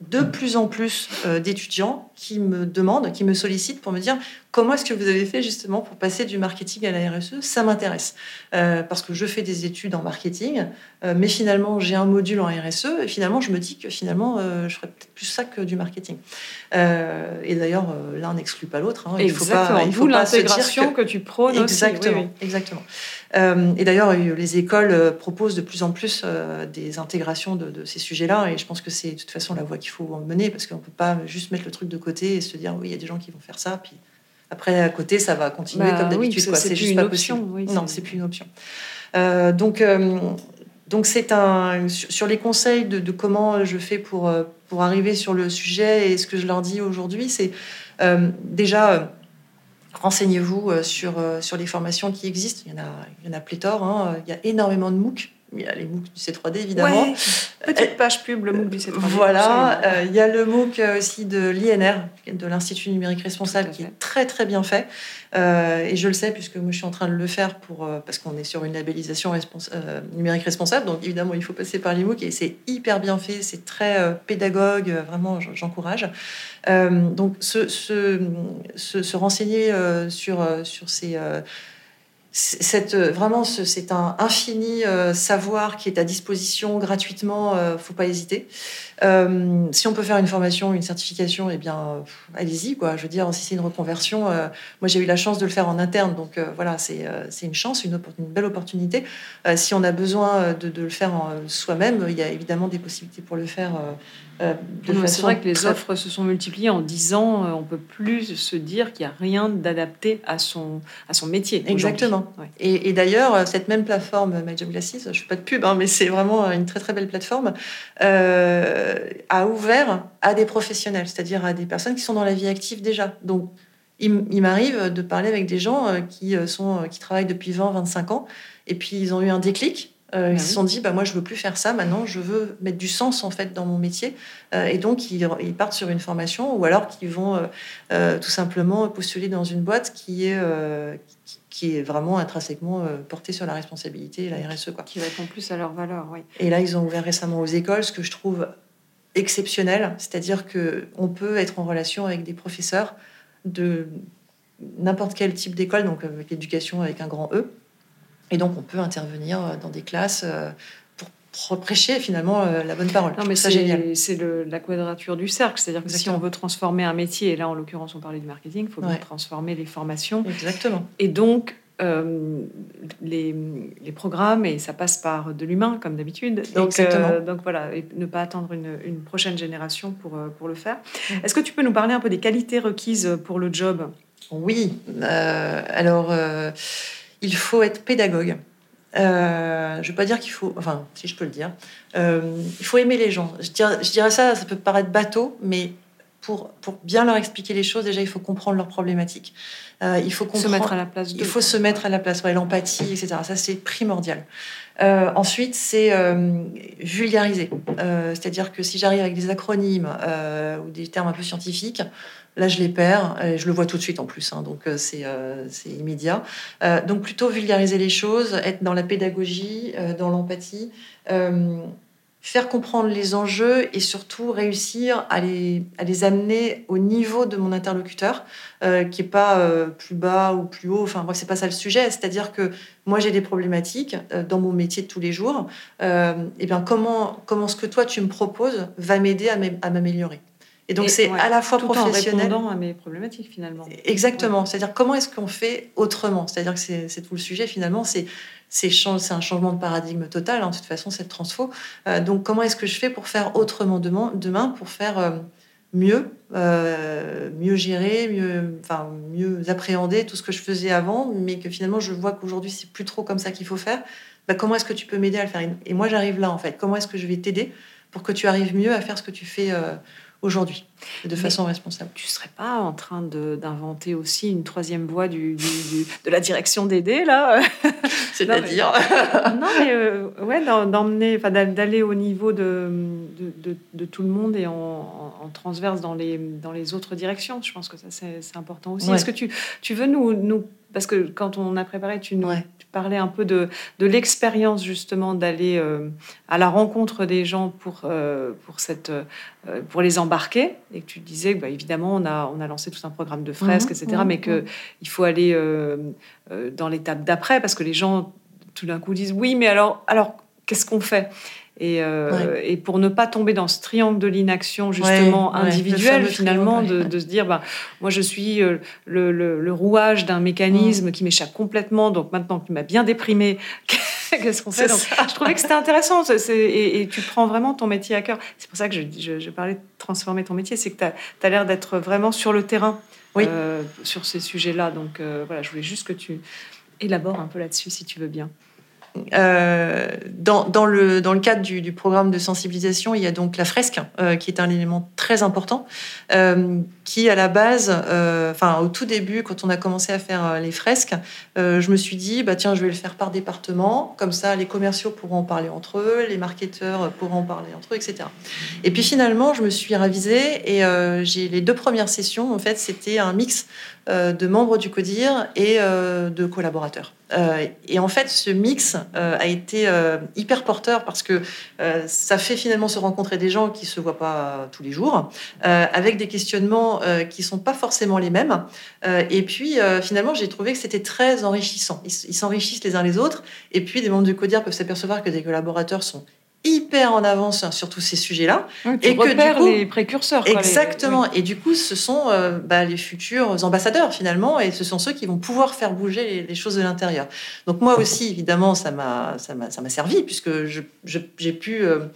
Speaker 1: de plus en plus d'étudiants qui me demandent, qui me sollicitent pour me dire comment est-ce que vous avez fait justement pour passer du marketing à la RSE Ça m'intéresse parce que je fais des études en marketing, mais finalement j'ai un module en RSE et finalement je me dis que finalement je ferais peut-être plus ça que du marketing. et d'ailleurs l'un n'exclut pas l'autre.
Speaker 2: Hein. Il faut pas, il faut pas l'intégration que... que... tu prônes
Speaker 1: exactement,
Speaker 2: aussi.
Speaker 1: Exactement. Euh, et d'ailleurs, les écoles euh, proposent de plus en plus euh, des intégrations de, ces sujets-là. Et je pense que c'est de toute façon la voie qu'il faut mener parce qu'on ne peut pas juste mettre le truc de côté et se dire oui, il y a des gens qui vont faire ça. Puis après, à côté, ça va continuer bah comme d'habitude.
Speaker 2: c'est juste pas option,
Speaker 1: possible. non, c'est plus une option. donc, donc c'est un sur les conseils de, de, comment je fais pour pour arriver sur le sujet et ce que je leur dis aujourd'hui, c'est déjà renseignez-vous euh, sur, euh, sur les formations qui existent. Il y en a, il y en a pléthore. Hein. Il y a énormément de MOOC. Il y a les MOOC du C3D, évidemment.
Speaker 2: petite page pub, le MOOC du C3D.
Speaker 1: Voilà. Euh, il y a le MOOC aussi de l'INR, de l'Institut numérique responsable, qui est très, très bien fait. et je le sais, puisque moi, je suis en train de le faire pour, parce qu'on est sur une labellisation numérique responsable. Donc, évidemment, il faut passer par les MOOC. Et c'est hyper bien fait. C'est très pédagogue. Vraiment, j'encourage. Euh, donc, se, se, se, renseigner euh, sur, euh, sur ces cette, vraiment, c'est un infini savoir qui est à disposition gratuitement. ne faut pas hésiter. si on peut faire une formation, une certification, eh bien, allez-y. Quoi. Je veux dire, si c'est une reconversion, moi j'ai eu la chance de le faire en interne, donc voilà, c'est une chance, une, une, belle opportunité. si on a besoin de, de le faire soi-même, il y a évidemment des possibilités pour le faire
Speaker 2: euh, c'est vrai que les offres se sont multipliées en 10 ans. Euh, on peut plus se dire qu'il n'y a rien d'adapté à son, à son métier.
Speaker 1: Exactement. Et, d'ailleurs, euh, cette même plateforme, My Job Glasses, je ne fais pas de pub, hein, mais c'est vraiment une très très belle plateforme, a ouvert à des professionnels, c'est-à-dire à des personnes qui sont dans la vie active déjà. Donc, il, m'arrive de parler avec des gens qui, sont, qui travaillent depuis 20, 25 ans, et puis ils ont eu un déclic euh, ils se sont dit, bah, moi, je veux plus faire ça. Maintenant, je veux mettre du sens en fait dans mon métier. Euh, et donc, ils, partent sur une formation, ou alors qu'ils vont euh, tout simplement postuler dans une boîte qui est qui, est vraiment intrinsèquement portée sur la responsabilité et la RSE. Quoi.
Speaker 2: Qui répond plus à leurs valeurs, oui.
Speaker 1: Et là, ils ont ouvert récemment aux écoles, ce que je trouve exceptionnel, c'est-à-dire que on peut être en relation avec des professeurs de n'importe quel type d'école, donc avec l'éducation avec un grand E, et donc, on peut intervenir euh, dans des classes euh, prêcher finalement euh, la bonne parole.
Speaker 2: Non, mais c'est génial. C'est la quadrature du cercle. C'est-à-dire que si on veut transformer un métier, et là, en l'occurrence, on parlait du marketing, il faut bien transformer les formations.
Speaker 1: Exactement.
Speaker 2: Et donc, les, les, programmes, et ça passe par de l'humain, comme d'habitude. Donc, donc voilà, et ne pas attendre une, une prochaine génération pour, pour le faire. Est-ce que tu peux nous parler un peu des qualités requises pour le job?
Speaker 1: Oui. alors il faut être pédagogue. Euh, je ne veux pas dire qu'il faut, enfin, si je peux le dire, euh, il faut aimer les gens. Je dirais, je dirais, ça, ça peut paraître bateau, mais pour, pour bien leur expliquer les choses, déjà, il faut comprendre leurs problématiques.
Speaker 2: Euh, il faut comprendre, se mettre à la place.
Speaker 1: Il faut se mettre à la place, ouais, l'empathie, etc. Ça, c'est primordial. Ensuite, c'est vulgariser. C'est-à-dire que si j'arrive avec des acronymes ou des termes un peu scientifiques, Là, je les perds, je le vois tout de suite en plus, hein, donc euh, euh, c'est immédiat. Euh, donc plutôt vulgariser les choses, être dans la pédagogie, dans l'empathie, faire comprendre les enjeux et surtout réussir à les, à les amener au niveau de mon interlocuteur, qui est pas plus bas ou plus haut. Enfin, bref, c'est pas ça le sujet. C'est-à-dire que moi, j'ai des problématiques dans mon métier de tous les jours. et bien, comment, comment ce que toi tu me proposes va m'aider à m'améliorer? Et donc, c'est à la fois
Speaker 2: tout
Speaker 1: professionnel.
Speaker 2: En répondant à mes problématiques, finalement.
Speaker 1: Exactement. C'est-à-dire, comment est-ce qu'on fait autrement? C'est-à-dire que c'est tout le sujet, finalement. C'est c'est un changement de paradigme total, hein, de toute façon, cette transfo. Euh, donc, comment est-ce que je fais pour faire autrement demain, demain pour faire euh, mieux, mieux gérer, mieux, enfin, mieux appréhender tout ce que je faisais avant, mais que finalement je vois qu'aujourd'hui c'est plus trop comme ça qu'il faut faire? Bah, comment est-ce que tu peux m'aider à le faire? Et moi j'arrive là en fait. Comment est-ce que je vais t'aider pour que tu arrives mieux à faire ce que tu fais aujourd'hui, de façon responsable.
Speaker 2: Tu ne serais pas en train d'inventer aussi une troisième voie du, de la direction d'aider, là
Speaker 1: C'est-à-dire
Speaker 2: Non, mais euh, ouais, d'emmener, d'aller au niveau de, de, de, tout le monde et en, en, transverse dans les, dans les autres directions. Je pense que ça, c'est important aussi. Est-ce que tu, tu veux nous, nous parce que quand on a préparé, tu nous parlais un peu de, de l'expérience justement d'aller euh, à la rencontre des gens pour, euh, pour, cette, euh, pour les embarquer. Et que tu disais bah, évidemment, on a, on a lancé tout un programme de fresques, etc. Mhm, mais qu'il mhm. il faut aller dans l'étape d'après parce que les gens tout d'un coup disent oui, mais alors, alors qu'est-ce qu'on fait? Euh, et, pour ne pas tomber dans ce triangle de l'inaction justement individuelle finalement de, se dire bah, moi je suis euh, le, rouage d'un mécanisme qui m'échappe complètement donc maintenant qu'il m'a bien déprimé qu'est-ce qu'on fait je trouvais que c'était intéressant et, tu prends vraiment ton métier à cœur. C'est pour ça que je, parlais de transformer ton métier c'est que tu as, l'air d'être vraiment sur le terrain euh, sur ces sujets là donc voilà je voulais juste que tu élabores un peu là-dessus si tu veux bien.
Speaker 1: Euh, dans, dans, le, dans le cadre du, du, programme de sensibilisation, il y a donc la fresque, euh, qui est un élément très important, euh, qui à la base, euh, enfin au tout début, quand on a commencé à faire euh, les fresques, je me suis dit, bah tiens, je vais le faire par département, comme ça les commerciaux pourront en parler entre eux, les marketeurs pourront en parler entre eux, etc. Et puis finalement, je me suis ravisée et j'ai les deux premières sessions, en fait, c'était un mix de membres du CODIR et de collaborateurs. Euh, et en fait, ce mix euh, a été euh, hyper porteur parce que ça fait finalement se rencontrer des gens qui se voient pas tous les jours, avec des questionnements qui sont pas forcément les mêmes. et puis finalement, j'ai trouvé que c'était très enrichissant. Ils s'enrichissent les uns les autres. Et puis des membres du CODIR peuvent s'apercevoir que des collaborateurs sont hyper en avance sur tous ces sujets-là.
Speaker 2: et que du coup, les précurseurs.
Speaker 1: exactement. Et du coup, ce sont euh, bah, les futurs ambassadeurs finalement, et ce sont ceux qui vont pouvoir faire bouger les, choses de l'intérieur. Donc moi aussi, évidemment, ça m'a ça m'a servi puisque j'ai pu euh,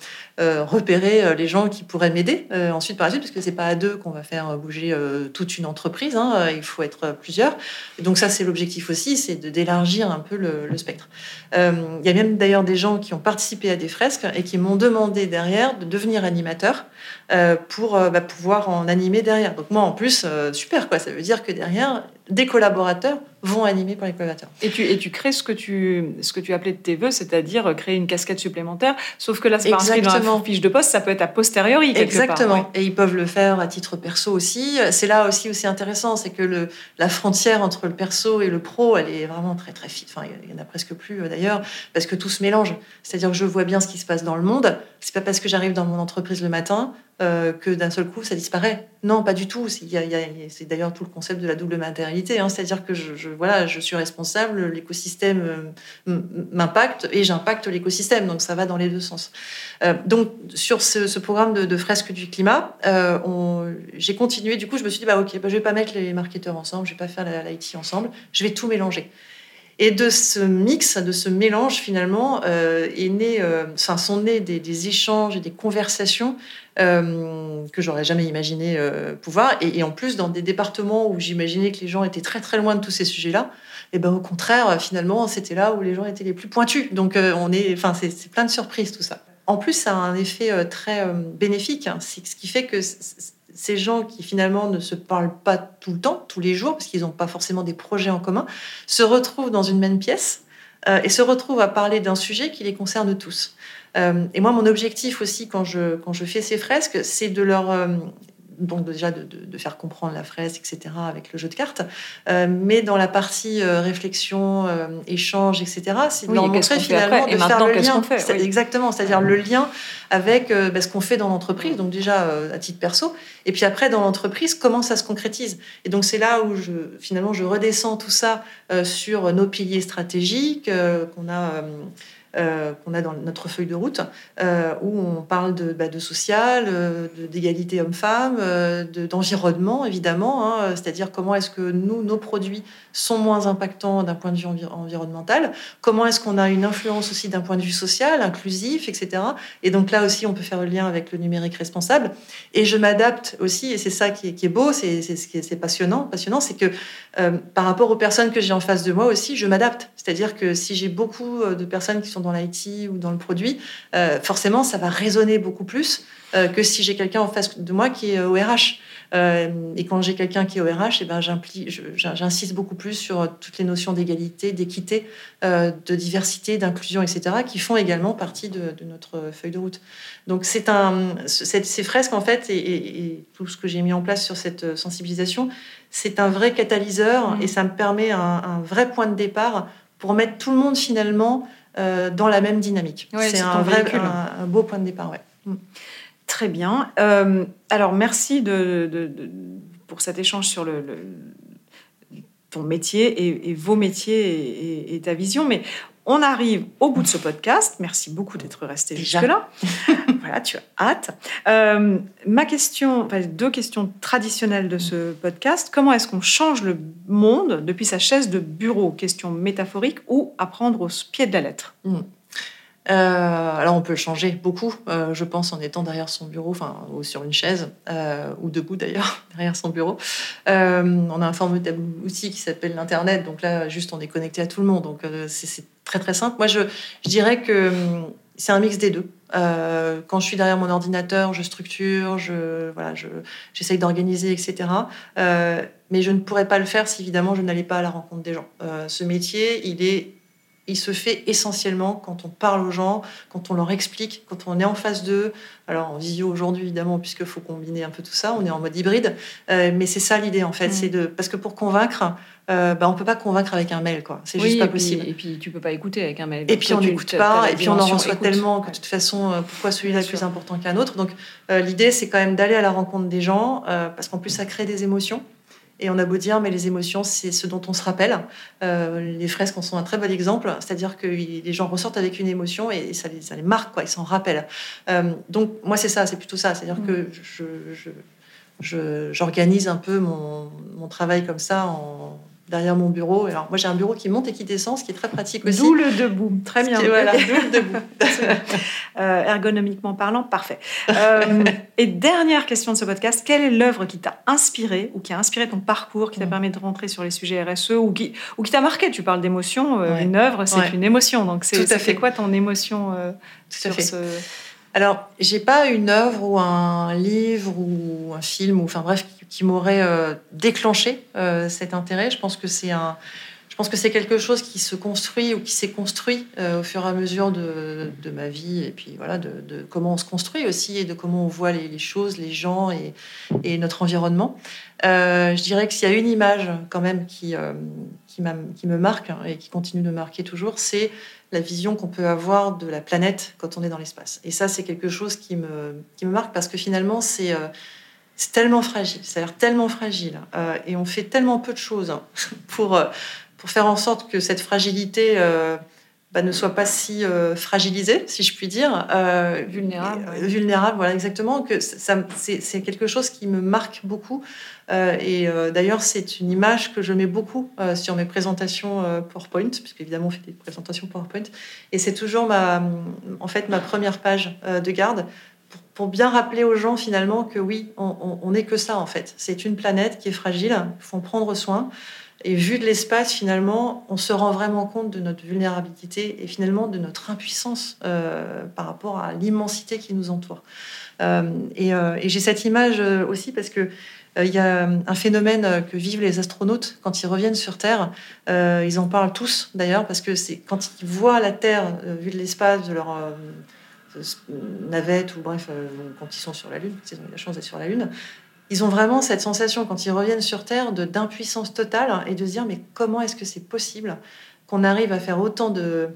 Speaker 1: euh, repérer les gens qui pourraient m'aider ensuite par la suite, parce que c'est pas à deux qu'on va faire bouger toute une entreprise. Hein, il faut être plusieurs. Et donc ça, c'est l'objectif aussi, c'est d'élargir un peu le, le spectre. Il y a même d'ailleurs des gens qui ont participé à des fresques et qui m'ont demandé derrière de devenir animateur euh, pour euh, bah, pouvoir en animer derrière. Donc moi, en plus, euh, super, quoi. Ça veut dire que derrière, des collaborateurs vont animer pour les collaborateurs.
Speaker 2: Et tu, et tu crées ce que tu, ce que tu appelais de tes voeux, c'est-à-dire créer une casquette supplémentaire, sauf que là, c'est pas inscrit dans la fiche de poste, ça peut être a posteriori.
Speaker 1: Exactement. Et ils peuvent le faire à titre perso aussi. C'est là aussi c'est intéressant, c'est que le, la frontière entre le perso et le pro, elle est vraiment très très fine. Enfin, il y en a presque plus d'ailleurs, parce que tout se mélange. C'est-à-dire que je vois bien ce qui se passe dans le monde. C'est pas parce que j'arrive dans mon entreprise le matin euh, que d'un seul coup ça disparaît. Non, pas du tout. C'est d'ailleurs tout le concept de la double matérialité. Hein. C'est-à-dire que je, voilà, je suis responsable, l'écosystème euh, m'impacte et j'impacte l'écosystème. Donc ça va dans les deux sens. Euh, donc sur ce, programme de, fresques du climat, j'ai continué. Du coup, je me suis dit bah ok, bah, je vais pas mettre les marketeurs ensemble, je vais pas faire l'IT ensemble, je vais tout mélanger. Et de ce mix, de ce mélange, finalement, euh, est né, euh, enfin, sont nés des, échanges et des conversations euh, que j'aurais jamais imaginé pouvoir. Et, en plus, dans des départements où j'imaginais que les gens étaient très très loin de tous ces sujets-là, et ben au contraire, finalement, c'était là où les gens étaient les plus pointus. Donc, on est, enfin, c'est plein de surprises tout ça. En plus, ça a un effet très bénéfique, hein. ce qui fait que ces gens qui finalement ne se parlent pas tout le temps, tous les jours, parce qu'ils n'ont pas forcément des projets en commun, se retrouvent dans une même pièce euh, et se retrouvent à parler d'un sujet qui les concerne tous. Euh, et moi, mon objectif aussi quand je, quand je fais ces fresques, c'est de leur, euh, donc déjà de, faire comprendre la fraise, etc., avec le jeu de cartes. Euh, mais dans la partie euh, réflexion, euh, échange, etc., c'est de leur montrer finalement de faire le lien. Fait, Exactement, c'est-à-dire le lien avec bah, ce qu'on fait dans l'entreprise, donc déjà à titre perso, et puis après dans l'entreprise, comment ça se concrétise? Et donc c'est là où je, finalement je redescends tout ça sur nos piliers stratégiques qu'on a euh, qu'on a dans notre feuille de route, euh, où on parle de, bah, social, euh, d'égalité homme-femme, d'environnement, évidemment, hein, c'est-à-dire comment est-ce que nous, nos produits sont moins impactants d'un point de vue environnemental, comment est-ce qu'on a une influence aussi d'un point de vue social, inclusif, etc. Et donc là aussi, on peut faire le lien avec le numérique responsable. Et je m'adapte aussi, et c'est ça qui est, beau, c'est est, passionnant, passionnant, c'est que par rapport aux personnes que j'ai en face de moi aussi, je m'adapte. C'est-à-dire que si j'ai beaucoup de personnes qui sont dans l'IT ou dans le produit, euh, forcément, ça va résonner beaucoup plus euh, que si j'ai quelqu'un en face de moi qui est au RH. Euh, et quand j'ai quelqu'un qui est au RH, eh ben, j'insiste beaucoup plus sur toutes les notions d'égalité, d'équité, de diversité, d'inclusion, etc., qui font également partie de, notre feuille de route. Donc, c'est un, ces fresques, en fait, et, tout ce que j'ai mis en place sur cette sensibilisation, c'est un vrai catalyseur mmh. et ça me permet un, un, vrai point de départ pour mettre tout le monde finalement euh, dans la même dynamique. c'est un, vrai, un, beau point de départ. Ouais. Mm.
Speaker 2: Très bien. Euh, alors, merci de, pour cet échange sur le, ton métier et, vos métiers et, ta vision. Mais on arrive au bout de ce podcast. Merci beaucoup d'être resté jusque-là. voilà, tu as hâte. Euh, ma question, enfin, deux questions traditionnelles de ce podcast. Comment est-ce qu'on change le monde depuis sa chaise de bureau? Question métaphorique ou apprendre au pied de la lettre? Hmm.
Speaker 1: Euh, alors on peut le changer beaucoup, euh, je pense, en étant derrière son bureau, enfin, ou sur une chaise, ou debout d'ailleurs, derrière son bureau. on a un formidable outil qui s'appelle l'Internet, donc là, juste, on est connecté à tout le monde, donc c'est très très simple. Moi, je, je dirais que hum, c'est un mix des deux. Quand je suis derrière mon ordinateur, je structure, je voilà, j'essaye d'organiser, etc. mais je ne pourrais pas le faire si évidemment je n'allais pas à la rencontre des gens. ce métier, il est il se fait essentiellement quand on parle aux gens, quand on leur explique, quand on est en face d'eux. Alors en visio aujourd'hui évidemment, puisqu'il faut combiner un peu tout ça, on est en mode hybride, euh, mais c'est ça l'idée en fait, mm. c'est de parce que pour convaincre, euh, bah, on peut pas convaincre avec un mail quoi, c'est juste pas possible.
Speaker 2: Et puis tu peux pas écouter avec un mail.
Speaker 1: Et puis on n'écoute pas, et puis on en reçoit tellement que de toute façon, euh, pourquoi celui-là est plus important qu'un autre? Donc euh, l'idée c'est quand même d'aller à la rencontre des gens, parce qu'en plus ça crée des émotions. Et on a beau dire, mais les émotions, c'est ce dont on se rappelle. Euh, les fresques en sont un très bon exemple, c'est-à-dire que les gens ressortent avec une émotion et ça les, ça les marque, quoi, ils s'en rappellent. Euh, donc moi, c'est ça, c'est plutôt ça, c'est-à-dire que je, j'organise un peu mon, mon, travail comme ça en, derrière mon bureau. Alors moi j'ai un bureau qui monte et qui descend, ce qui est très pratique aussi.
Speaker 2: D'où le debout, très bien.
Speaker 1: voilà, d'où le debout.
Speaker 2: Euh, ergonomiquement parlant, parfait. Euh, et dernière question de ce podcast, quelle est l'œuvre qui t'a inspiré ou qui a inspiré ton parcours, qui t'a permis de rentrer sur les sujets RSE ou qui, ou qui t'a marqué? Tu parles d'émotion, euh, une œuvre c'est une émotion, donc c'est, ça fait quoi ton émotion sur ce...
Speaker 1: Alors, j'ai pas une œuvre ou un livre ou un film, ou enfin bref, qui m'aurait euh, déclenché euh, cet intérêt. Je pense que c'est un, je pense que c'est quelque chose qui se construit ou qui s'est construit euh, au fur et à mesure de, ma vie et puis voilà de, comment on se construit aussi et de comment on voit les, choses, les gens et, notre environnement. je dirais que s'il y a une image quand même qui, qui me marque et qui continue de marquer toujours, c'est la vision qu'on peut avoir de la planète quand on est dans l'espace. Et ça, c'est quelque chose qui me, qui me marque parce que finalement, c'est c'est tellement fragile, ça a l'air tellement fragile. Euh, et on fait tellement peu de choses hein, pour, euh, pour faire en sorte que cette fragilité euh, bah, ne soit pas si fragilisée, si je puis dire.
Speaker 2: vulnérable.
Speaker 1: Vulnérable, voilà, exactement. Que ça, c'est, quelque chose qui me marque beaucoup. et d'ailleurs, c'est une image que je mets beaucoup sur mes présentations PowerPoint, puisque évidemment, on fait des présentations PowerPoint. Et c'est toujours ma, en fait, ma première page de garde pour bien rappeler aux gens finalement que oui, on n'est que ça en fait. C'est une planète qui est fragile, il faut en prendre soin. Et vu de l'espace, finalement, on se rend vraiment compte de notre vulnérabilité et finalement de notre impuissance euh, par rapport à l'immensité qui nous entoure. Euh, euh, et, j'ai cette image aussi parce que il y a un phénomène que vivent les astronautes quand ils reviennent sur Terre. ils en parlent tous d'ailleurs parce que c'est quand ils voient la Terre vue de l'espace, de leur navette ou bref, quand ils sont sur la Lune, ils ont eu la chance d'être sur la Lune, ils ont vraiment cette sensation quand ils reviennent sur Terre d'impuissance totale et de se dire mais comment est-ce que c'est possible qu'on arrive à faire autant de,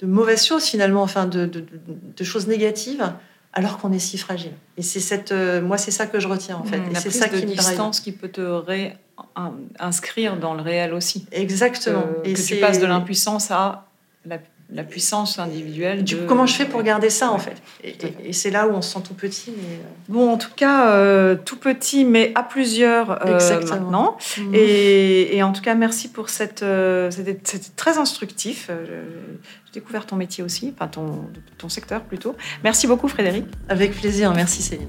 Speaker 1: de mauvaises choses finalement, enfin de, de, choses négatives alors qu'on est si fragile? Et c'est cette, euh, moi c'est ça que je retiens en fait.
Speaker 2: Mmh, c'est ça qui distance qui peut te réinscrire dans le réel aussi.
Speaker 1: Exactement.
Speaker 2: et que tu passes de l'impuissance à la la puissance individuelle.
Speaker 1: Du coup, comment je fais pour garder ça en fait Et, c'est là où on se sent tout petit. Mais... Euh,
Speaker 2: bon, en tout cas, euh, tout petit, mais à plusieurs euh, maintenant. Mhm. Et, en tout cas, merci pour cette. C'était très instructif. J'ai découvert ton métier aussi, enfin ton, ton secteur plutôt. Merci beaucoup, Frédéric.
Speaker 1: Avec plaisir. Merci, Céline.